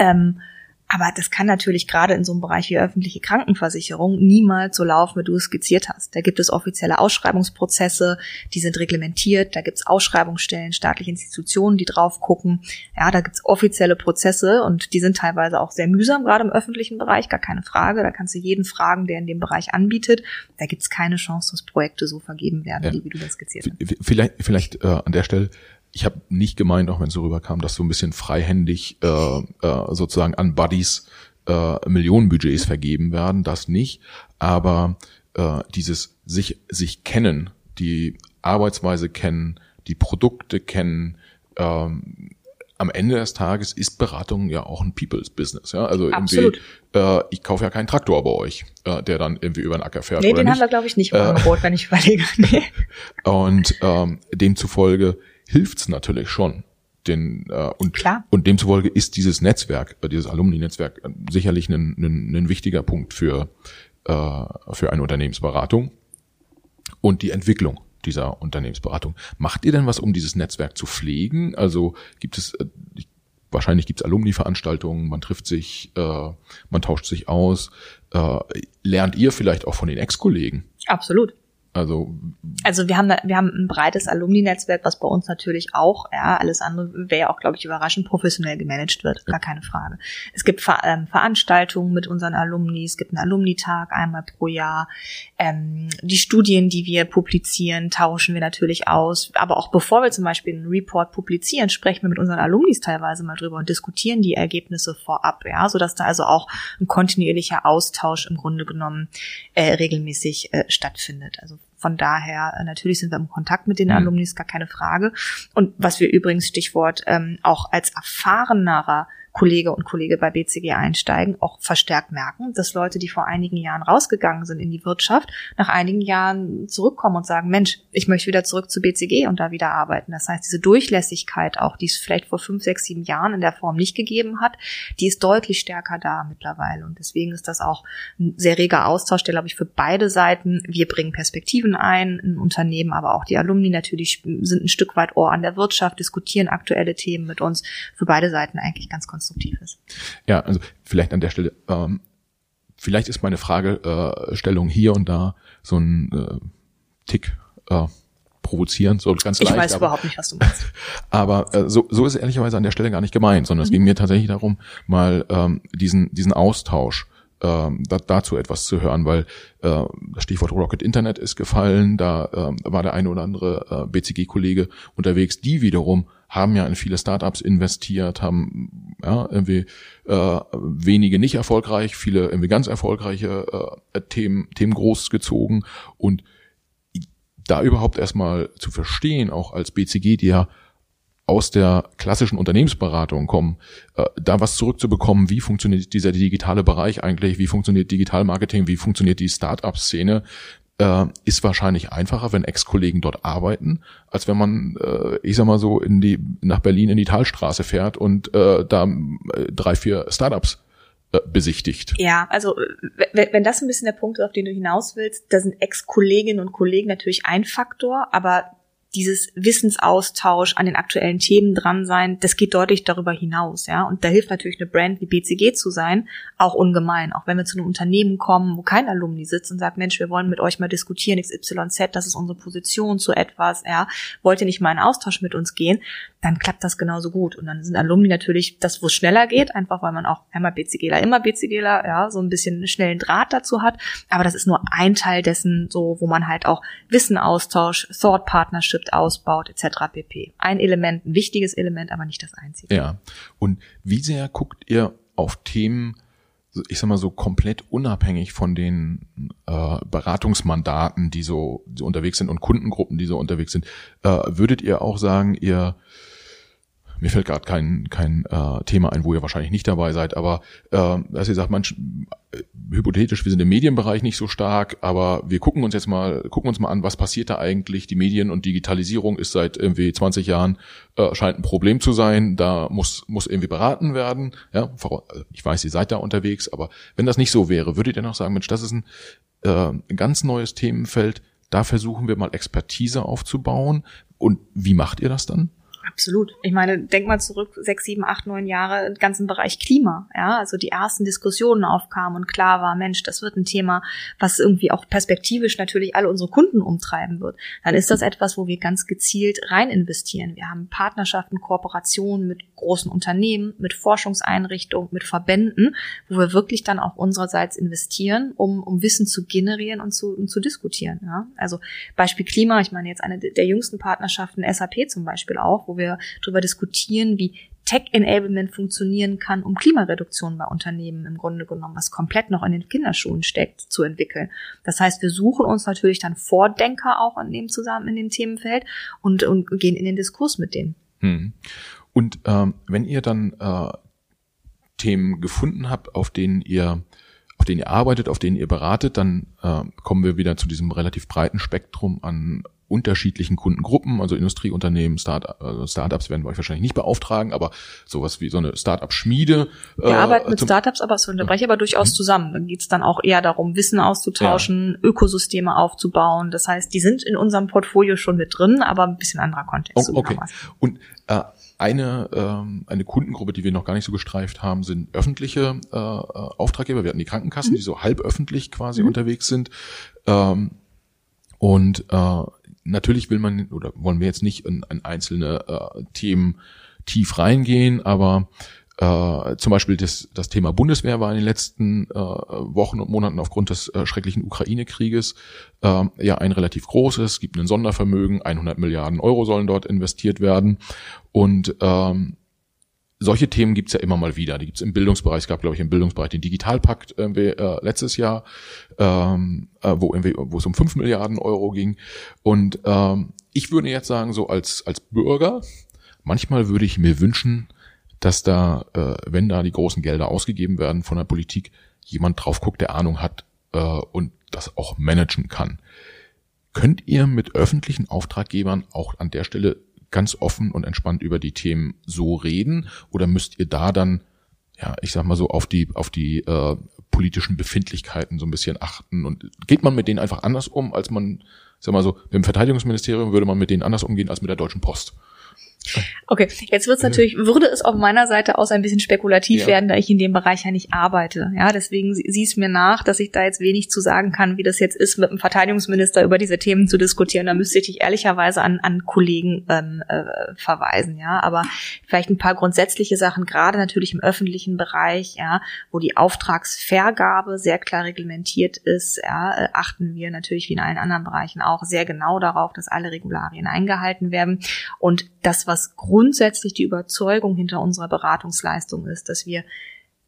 Ähm, aber das kann natürlich gerade in so einem Bereich wie öffentliche Krankenversicherung niemals so laufen, wie du es skizziert hast. Da gibt es offizielle Ausschreibungsprozesse, die sind reglementiert, da gibt es Ausschreibungsstellen, staatliche Institutionen, die drauf gucken. Ja, da gibt es offizielle Prozesse und die sind teilweise auch sehr mühsam, gerade im öffentlichen Bereich, gar keine Frage. Da kannst du jeden fragen, der in dem Bereich anbietet. Da gibt es keine Chance, dass Projekte so vergeben werden, ja. wie du das skizziert hast. Vielleicht, vielleicht äh, an der Stelle ich habe nicht gemeint, auch wenn es so rüberkam, dass so ein bisschen freihändig äh, äh, sozusagen an Buddies äh, Millionenbudgets vergeben werden, das nicht. Aber äh, dieses sich, sich kennen, die Arbeitsweise kennen, die Produkte kennen, ähm, am Ende des Tages ist Beratung ja auch ein People's Business. Ja? Also Absolut. irgendwie, äh, ich kaufe ja keinen Traktor bei euch, äh, der dann irgendwie über den Acker fährt. Nee, den nicht. haben wir, glaube ich, nicht im äh, Angebot, wenn ich überlege. Nee. Und ähm, demzufolge hilft's natürlich schon. Den, äh, und, Klar. und demzufolge ist dieses Netzwerk, äh, dieses Alumni-Netzwerk äh, sicherlich ein, ein, ein wichtiger Punkt für, äh, für eine Unternehmensberatung und die Entwicklung dieser Unternehmensberatung. Macht ihr denn was, um dieses Netzwerk zu pflegen? Also gibt es, äh, wahrscheinlich gibt es Alumni-Veranstaltungen, man trifft sich, äh, man tauscht sich aus. Äh, lernt ihr vielleicht auch von den Ex-Kollegen? Absolut. Also, also wir haben wir haben ein breites Alumni-Netzwerk, was bei uns natürlich auch, ja, alles andere wäre ja auch, glaube ich, überraschend professionell gemanagt wird, gar keine Frage. Es gibt Ver ähm, Veranstaltungen mit unseren Alumni, es gibt einen Alumni-Tag einmal pro Jahr. Ähm, die Studien, die wir publizieren, tauschen wir natürlich aus. Aber auch bevor wir zum Beispiel einen Report publizieren, sprechen wir mit unseren Alumnis teilweise mal drüber und diskutieren die Ergebnisse vorab, ja, sodass da also auch ein kontinuierlicher Austausch im Grunde genommen äh, regelmäßig äh, stattfindet. Also von daher, äh, natürlich sind wir im Kontakt mit den mhm. Alumnis, gar keine Frage. Und was wir übrigens, Stichwort, ähm, auch als erfahrenerer Kollege und Kollege bei BCG einsteigen, auch verstärkt merken, dass Leute, die vor einigen Jahren rausgegangen sind in die Wirtschaft, nach einigen Jahren zurückkommen und sagen, Mensch, ich möchte wieder zurück zu BCG und da wieder arbeiten. Das heißt, diese Durchlässigkeit auch, die es vielleicht vor fünf, sechs, sieben Jahren in der Form nicht gegeben hat, die ist deutlich stärker da mittlerweile. Und deswegen ist das auch ein sehr reger Austausch, der, glaube ich, für beide Seiten, wir bringen Perspektiven ein, ein Unternehmen, aber auch die Alumni natürlich sind ein Stück weit Ohr an der Wirtschaft, diskutieren aktuelle Themen mit uns, für beide Seiten eigentlich ganz konstant konstruktiv ist. Ja, also vielleicht an der Stelle, ähm, vielleicht ist meine Fragestellung hier und da so ein äh, Tick äh, provozierend, so ganz ich leicht. Ich weiß aber, überhaupt nicht, was du meinst. Aber äh, so, so ist es ehrlicherweise an der Stelle gar nicht gemeint, sondern mhm. es ging mir tatsächlich darum, mal ähm, diesen, diesen Austausch ähm, da, dazu etwas zu hören, weil äh, das Stichwort Rocket Internet ist gefallen, da äh, war der eine oder andere äh, BCG-Kollege unterwegs, die wiederum haben ja in viele Startups investiert, haben ja, irgendwie äh, wenige nicht erfolgreich, viele irgendwie ganz erfolgreiche äh, Themen, Themen groß gezogen und da überhaupt erstmal zu verstehen, auch als BCG, die ja aus der klassischen Unternehmensberatung kommen, äh, da was zurückzubekommen, wie funktioniert dieser digitale Bereich eigentlich, wie funktioniert Digitalmarketing, wie funktioniert die Start-up-Szene, äh, ist wahrscheinlich einfacher, wenn Ex-Kollegen dort arbeiten, als wenn man, äh, ich sag mal so, in die nach Berlin in die Talstraße fährt und äh, da äh, drei, vier Startups äh, besichtigt. Ja, also wenn das ein bisschen der Punkt ist, auf den du hinaus willst, da sind Ex-Kolleginnen und Kollegen natürlich ein Faktor, aber dieses Wissensaustausch an den aktuellen Themen dran sein, das geht deutlich darüber hinaus, ja. Und da hilft natürlich eine Brand wie BCG zu sein, auch ungemein. Auch wenn wir zu einem Unternehmen kommen, wo kein Alumni sitzt und sagt, Mensch, wir wollen mit euch mal diskutieren, XYZ, das ist unsere Position zu etwas, ja. Wollt ihr nicht mal in Austausch mit uns gehen? Dann klappt das genauso gut. Und dann sind Alumni natürlich das, wo es schneller geht, einfach weil man auch einmal BCGler, immer BCGler, ja, so ein bisschen schnellen Draht dazu hat. Aber das ist nur ein Teil dessen, so, wo man halt auch Wissen austauscht, Thought Partnership ausbaut etc. pp. Ein Element, ein wichtiges Element, aber nicht das einzige. Ja. Und wie sehr guckt ihr auf Themen, ich sag mal so komplett unabhängig von den äh, Beratungsmandaten, die so, die unterwegs sind und Kundengruppen, die so unterwegs sind, äh, würdet ihr auch sagen, ihr mir fällt gerade kein, kein äh, Thema ein, wo ihr wahrscheinlich nicht dabei seid, aber äh, dass ihr sagt, man, äh, hypothetisch, wir sind im Medienbereich nicht so stark, aber wir gucken uns jetzt mal, gucken uns mal an, was passiert da eigentlich. Die Medien und Digitalisierung ist seit irgendwie 20 Jahren, äh, scheint ein Problem zu sein, da muss, muss irgendwie beraten werden. Ja, ich weiß, ihr seid da unterwegs, aber wenn das nicht so wäre, würdet ihr noch sagen, Mensch, das ist ein, äh, ein ganz neues Themenfeld, da versuchen wir mal Expertise aufzubauen. Und wie macht ihr das dann? Absolut. Ich meine, denk mal zurück, sechs, sieben, acht, neun Jahre, im ganzen Bereich Klima, ja, also die ersten Diskussionen aufkamen und klar war, Mensch, das wird ein Thema, was irgendwie auch perspektivisch natürlich alle unsere Kunden umtreiben wird. Dann ist das etwas, wo wir ganz gezielt rein investieren. Wir haben Partnerschaften, Kooperationen mit großen Unternehmen, mit Forschungseinrichtungen, mit Verbänden, wo wir wirklich dann auch unsererseits investieren, um, um Wissen zu generieren und zu, und zu diskutieren. Ja? Also Beispiel Klima, ich meine jetzt eine der jüngsten Partnerschaften, SAP zum Beispiel auch, wo wir darüber diskutieren, wie Tech-Enablement funktionieren kann, um Klimareduktion bei Unternehmen im Grunde genommen, was komplett noch in den Kinderschuhen steckt, zu entwickeln. Das heißt, wir suchen uns natürlich dann Vordenker auch in dem zusammen in dem Themenfeld und, und gehen in den Diskurs mit denen. Hm. Und ähm, wenn ihr dann äh, Themen gefunden habt, auf denen ihr auf denen ihr arbeitet, auf denen ihr beratet, dann äh, kommen wir wieder zu diesem relativ breiten Spektrum an unterschiedlichen Kundengruppen, also Industrieunternehmen, Start, also Startups werden wir euch wahrscheinlich nicht beauftragen, aber sowas wie so eine Startup-Schmiede. Wir äh, arbeiten mit Startups, aber es unterbreche aber durchaus mhm. zusammen. Dann geht's dann auch eher darum, Wissen auszutauschen, ja. Ökosysteme aufzubauen. Das heißt, die sind in unserem Portfolio schon mit drin, aber ein bisschen anderer Kontext. Oh, okay. Und äh, eine, ähm, eine Kundengruppe, die wir noch gar nicht so gestreift haben, sind öffentliche äh, Auftraggeber. Wir hatten die Krankenkassen, mhm. die so halb öffentlich quasi mhm. unterwegs sind. Ähm, und äh, natürlich will man oder wollen wir jetzt nicht in, in einzelne äh, Themen tief reingehen, aber äh, zum Beispiel das, das Thema Bundeswehr war in den letzten äh, Wochen und Monaten aufgrund des äh, schrecklichen Ukraine-Krieges äh, ja ein relativ großes. Es gibt ein Sondervermögen, 100 Milliarden Euro sollen dort investiert werden und ähm, solche Themen gibt's ja immer mal wieder. Die gibt's im Bildungsbereich. Es gab, glaube ich, im Bildungsbereich den Digitalpakt irgendwie, äh, letztes Jahr, ähm, äh, wo, irgendwie, wo es um fünf Milliarden Euro ging. Und ähm, ich würde jetzt sagen, so als, als Bürger, manchmal würde ich mir wünschen, dass da, äh, wenn da die großen Gelder ausgegeben werden von der Politik, jemand drauf guckt, der Ahnung hat äh, und das auch managen kann. Könnt ihr mit öffentlichen Auftraggebern auch an der Stelle ganz offen und entspannt über die Themen so reden oder müsst ihr da dann, ja, ich sag mal so, auf die, auf die äh, politischen Befindlichkeiten so ein bisschen achten und geht man mit denen einfach anders um, als man, sag mal so, mit dem Verteidigungsministerium würde man mit denen anders umgehen als mit der Deutschen Post? Okay, jetzt wird es natürlich, würde es auf meiner Seite aus ein bisschen spekulativ ja. werden, da ich in dem Bereich ja nicht arbeite. Ja, deswegen sieh es mir nach, dass ich da jetzt wenig zu sagen kann, wie das jetzt ist, mit dem Verteidigungsminister über diese Themen zu diskutieren. Da müsste ich dich ehrlicherweise an, an Kollegen ähm, äh, verweisen. Ja, aber vielleicht ein paar grundsätzliche Sachen, gerade natürlich im öffentlichen Bereich, ja, wo die Auftragsvergabe sehr klar reglementiert ist, ja, äh, achten wir natürlich wie in allen anderen Bereichen auch sehr genau darauf, dass alle Regularien eingehalten werden und das, was grundsätzlich die Überzeugung hinter unserer Beratungsleistung ist, dass wir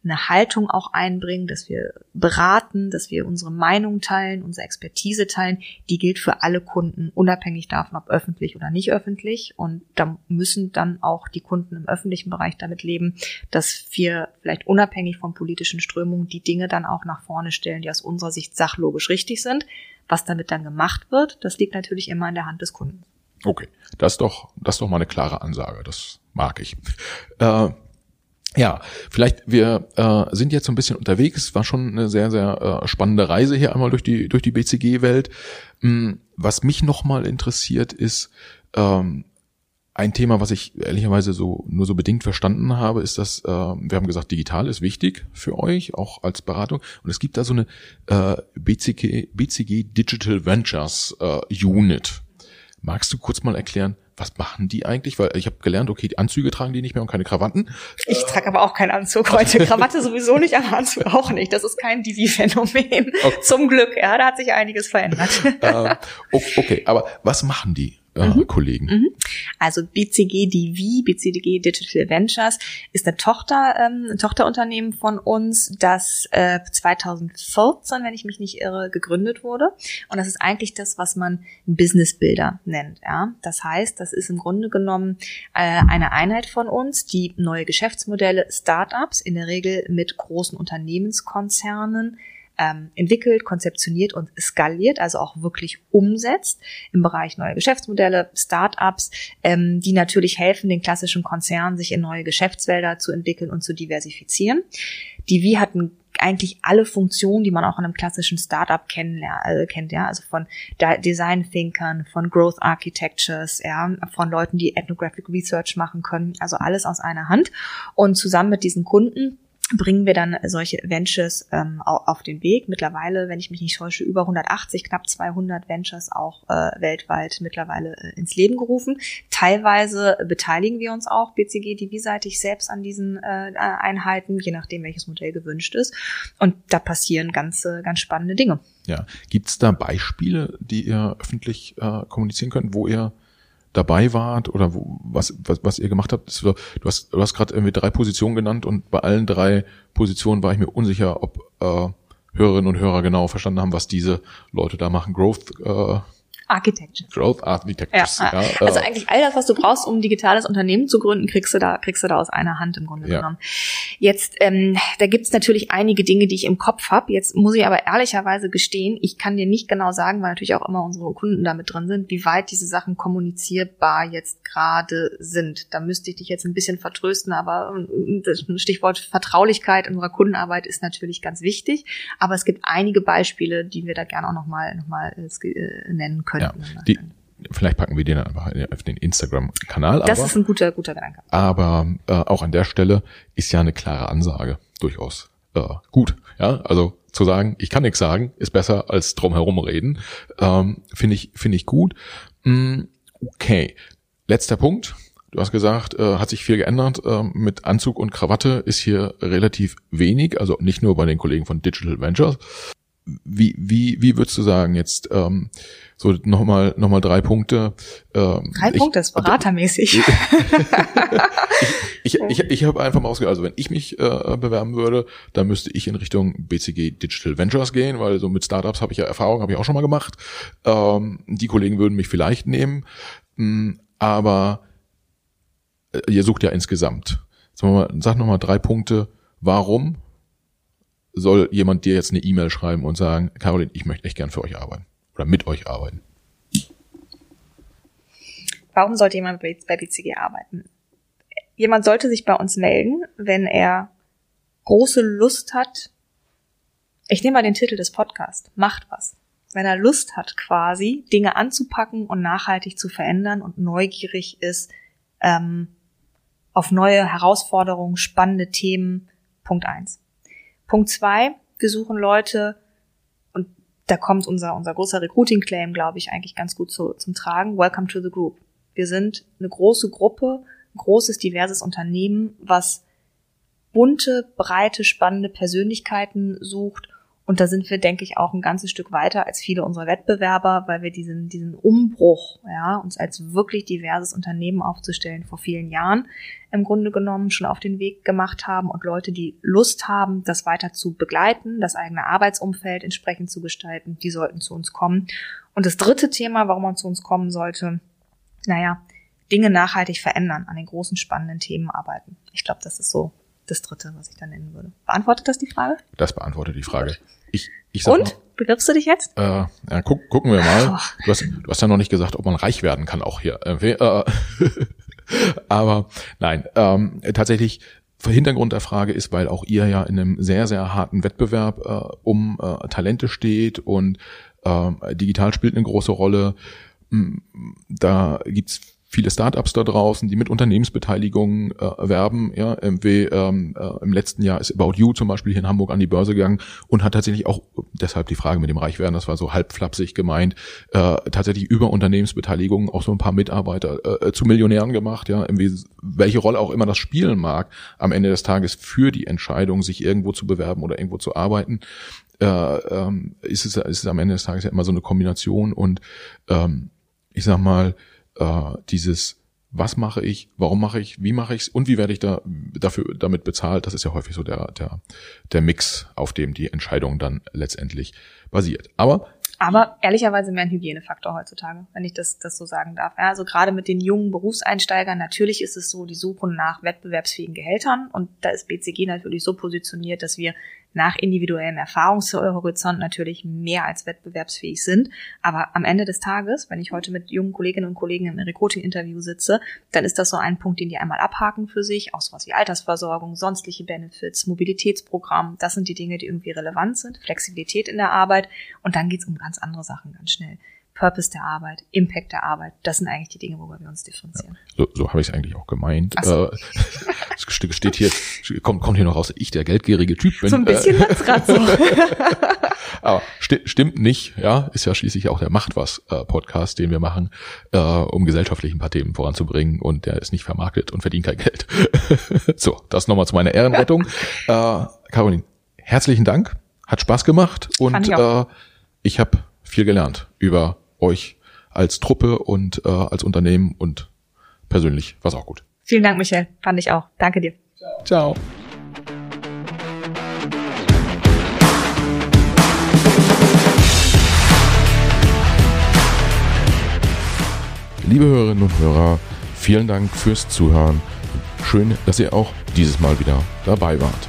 eine Haltung auch einbringen, dass wir beraten, dass wir unsere Meinung teilen, unsere Expertise teilen, die gilt für alle Kunden, unabhängig davon, ob öffentlich oder nicht öffentlich. Und da müssen dann auch die Kunden im öffentlichen Bereich damit leben, dass wir vielleicht unabhängig von politischen Strömungen die Dinge dann auch nach vorne stellen, die aus unserer Sicht sachlogisch richtig sind. Was damit dann gemacht wird, das liegt natürlich immer in der Hand des Kunden. Okay, das ist doch, das ist doch mal eine klare Ansage. Das mag ich. Äh, ja, vielleicht wir äh, sind jetzt so ein bisschen unterwegs. War schon eine sehr sehr äh, spannende Reise hier einmal durch die durch die BCG-Welt. Hm, was mich nochmal interessiert ist ähm, ein Thema, was ich ehrlicherweise so nur so bedingt verstanden habe, ist, dass äh, wir haben gesagt, digital ist wichtig für euch, auch als Beratung. Und es gibt da so eine äh, BCG, BCG Digital Ventures äh, Unit. Magst du kurz mal erklären, was machen die eigentlich? Weil ich habe gelernt, okay, die Anzüge tragen die nicht mehr und keine Krawatten. Ich trage aber auch keinen Anzug heute. Krawatte sowieso nicht, aber Anzug auch nicht. Das ist kein Divi-Phänomen. Okay. Zum Glück, ja, da hat sich einiges verändert. Äh, okay, aber was machen die? Äh, mhm. Kollegen. Mhm. Also BCG DV, BCG Digital Ventures, ist eine Tochter, ähm, ein Tochterunternehmen von uns, das äh, 2014, wenn ich mich nicht irre, gegründet wurde. Und das ist eigentlich das, was man Business Builder nennt. Ja? Das heißt, das ist im Grunde genommen äh, eine Einheit von uns, die neue Geschäftsmodelle, Startups, in der Regel mit großen Unternehmenskonzernen ähm, entwickelt, konzeptioniert und skaliert, also auch wirklich umsetzt im Bereich neue Geschäftsmodelle, Startups, ähm, die natürlich helfen, den klassischen Konzernen sich in neue Geschäftsfelder zu entwickeln und zu diversifizieren. Die wie hatten eigentlich alle Funktionen, die man auch in einem klassischen Startup äh, kennt, ja, also von Design Thinkern, von Growth Architectures, ja, von Leuten, die Ethnographic Research machen können, also alles aus einer Hand und zusammen mit diesen Kunden bringen wir dann solche Ventures ähm, auf den Weg. Mittlerweile, wenn ich mich nicht täusche, über 180, knapp 200 Ventures auch äh, weltweit mittlerweile äh, ins Leben gerufen. Teilweise beteiligen wir uns auch BCG DV-seitig selbst an diesen äh, Einheiten, je nachdem, welches Modell gewünscht ist. Und da passieren ganz, ganz spannende Dinge. Ja, gibt's da Beispiele, die ihr öffentlich äh, kommunizieren könnt, wo ihr dabei wart oder wo, was, was, was ihr gemacht habt. Du hast, du hast gerade irgendwie drei Positionen genannt und bei allen drei Positionen war ich mir unsicher, ob äh, Hörerinnen und Hörer genau verstanden haben, was diese Leute da machen. Growth äh, Architecture. Growth Architectures. Ja, ja. Also eigentlich all das, was du brauchst, um ein digitales Unternehmen zu gründen, kriegst du da, kriegst du da aus einer Hand im Grunde ja. genommen. Jetzt, ähm, da gibt's natürlich einige Dinge, die ich im Kopf habe. Jetzt muss ich aber ehrlicherweise gestehen, ich kann dir nicht genau sagen, weil natürlich auch immer unsere Kunden damit drin sind, wie weit diese Sachen kommunizierbar jetzt gerade sind. Da müsste ich dich jetzt ein bisschen vertrösten, aber äh, das Stichwort Vertraulichkeit in unserer Kundenarbeit ist natürlich ganz wichtig. Aber es gibt einige Beispiele, die wir da gerne auch nochmal noch mal, äh, nennen können könnten. Ja, die, vielleicht packen wir den einfach auf den Instagram-Kanal. Das aber, ist ein guter, guter Gedanke. Aber äh, auch an der Stelle ist ja eine klare Ansage durchaus äh, gut. Ja, also zu sagen, ich kann nichts sagen, ist besser als drumherum reden. Ähm, finde ich, finde ich gut. Mm, okay, letzter Punkt. Du hast gesagt, äh, hat sich viel geändert. Äh, mit Anzug und Krawatte ist hier relativ wenig, also nicht nur bei den Kollegen von Digital Ventures. Wie, wie, wie würdest du sagen jetzt, ähm, so nochmal noch mal drei Punkte. Ähm, drei ich, Punkte ist beratermäßig. ich ich, ich, ich habe einfach mal ausgedacht, also wenn ich mich äh, bewerben würde, dann müsste ich in Richtung BCG Digital Ventures gehen, weil so mit Startups habe ich ja Erfahrung, habe ich auch schon mal gemacht. Ähm, die Kollegen würden mich vielleicht nehmen, mh, hm, aber äh, ihr sucht ja insgesamt. Sag nochmal drei Punkte, warum soll jemand dir jetzt eine E-Mail schreiben und sagen, Caroline, ich möchte echt gern für euch arbeiten oder mit euch arbeiten. Warum sollte jemand bei BCG arbeiten? Jemand sollte sich bei uns melden, wenn er große Lust hat. Ich nehme mal den Titel des Podcasts. Macht was. Wenn er Lust hat, quasi Dinge anzupacken und nachhaltig zu verändern und neugierig ist, ähm, auf neue Herausforderungen, spannende Themen. Punkt eins. Punkt zwei, wir suchen Leute, und da kommt unser, unser großer Recruiting-Claim, glaube ich, eigentlich ganz gut zu, zum Tragen. Welcome to the group. Wir sind eine große Gruppe, ein großes, diverses Unternehmen, was bunte, breite, spannende Persönlichkeiten sucht und da sind wir, denke ich, auch ein ganzes Stück weiter als viele unserer Wettbewerber, weil wir diesen, diesen Umbruch, ja, uns als wirklich diverses Unternehmen aufzustellen vor vielen Jahren im Grunde genommen schon auf den Weg gemacht haben und Leute, die Lust haben, das weiter zu begleiten, das eigene Arbeitsumfeld entsprechend zu gestalten, die sollten zu uns kommen. Und das dritte Thema, warum man zu uns kommen sollte, naja, Dinge nachhaltig verändern, an den großen spannenden Themen arbeiten. Ich glaube, das ist so das dritte, was ich da nennen würde. Beantwortet das die Frage? Das beantwortet die Frage. Ich, ich sag Und? Mal, Bewirbst du dich jetzt? Äh, ja, guck, gucken wir mal. Du hast, du hast ja noch nicht gesagt, ob man reich werden kann, auch hier. Äh, äh, aber nein, ähm, tatsächlich, Hintergrund der Frage ist, weil auch ihr ja in einem sehr, sehr harten Wettbewerb äh, um äh, Talente steht und äh, digital spielt eine große Rolle. Da gibt's viele Startups da draußen, die mit Unternehmensbeteiligung äh, werben. Ja, MW ähm, äh, im letzten Jahr ist About You zum Beispiel hier in Hamburg an die Börse gegangen und hat tatsächlich auch, deshalb die Frage mit dem Reichwerden, das war so halb flapsig gemeint, äh, tatsächlich über Unternehmensbeteiligung auch so ein paar Mitarbeiter äh, zu Millionären gemacht. Ja, MW, welche Rolle auch immer das spielen mag, am Ende des Tages für die Entscheidung, sich irgendwo zu bewerben oder irgendwo zu arbeiten. Äh, ähm, ist, es, ist es am Ende des Tages ja immer so eine Kombination und ähm, ich sag mal, äh, dieses was mache ich, warum mache ich, wie mache ich es und wie werde ich da dafür damit bezahlt, das ist ja häufig so der, der, der Mix, auf dem die Entscheidung dann letztendlich basiert. Aber aber ehrlicherweise mehr ein Hygienefaktor heutzutage, wenn ich das, das so sagen darf. Ja, also gerade mit den jungen Berufseinsteigern, natürlich ist es so, die suchen nach wettbewerbsfähigen Gehältern und da ist BCG natürlich so positioniert, dass wir nach individuellem Erfahrungshorizont natürlich mehr als wettbewerbsfähig sind. Aber am Ende des Tages, wenn ich heute mit jungen Kolleginnen und Kollegen im Recruiting-Interview sitze, dann ist das so ein Punkt, den die einmal abhaken für sich, auch sowas wie Altersversorgung, sonstliche Benefits, Mobilitätsprogramm. Das sind die Dinge, die irgendwie relevant sind, Flexibilität in der Arbeit und dann geht's um ganz andere Sachen ganz schnell. Purpose der Arbeit, Impact der Arbeit. Das sind eigentlich die Dinge, worüber wir uns differenzieren. Ja, so so habe ich es eigentlich auch gemeint. So. Äh, steht hier, kommt, kommt hier noch raus, ich der geldgierige Typ bin. So ein bisschen äh, grad so. Aber sti stimmt nicht, ja, ist ja schließlich auch der Macht was äh, Podcast, den wir machen, äh, um gesellschaftlich ein paar Themen voranzubringen und der ist nicht vermarktet und verdient kein Geld. so, das nochmal zu meiner Ehrenrettung. äh, Caroline, herzlichen Dank, hat Spaß gemacht und ich, äh, ich habe viel gelernt über euch als Truppe und äh, als Unternehmen und persönlich war es auch gut. Vielen Dank, Michel. Fand ich auch. Danke dir. Ciao. Ciao. Liebe Hörerinnen und Hörer, vielen Dank fürs Zuhören. Schön, dass ihr auch dieses Mal wieder dabei wart.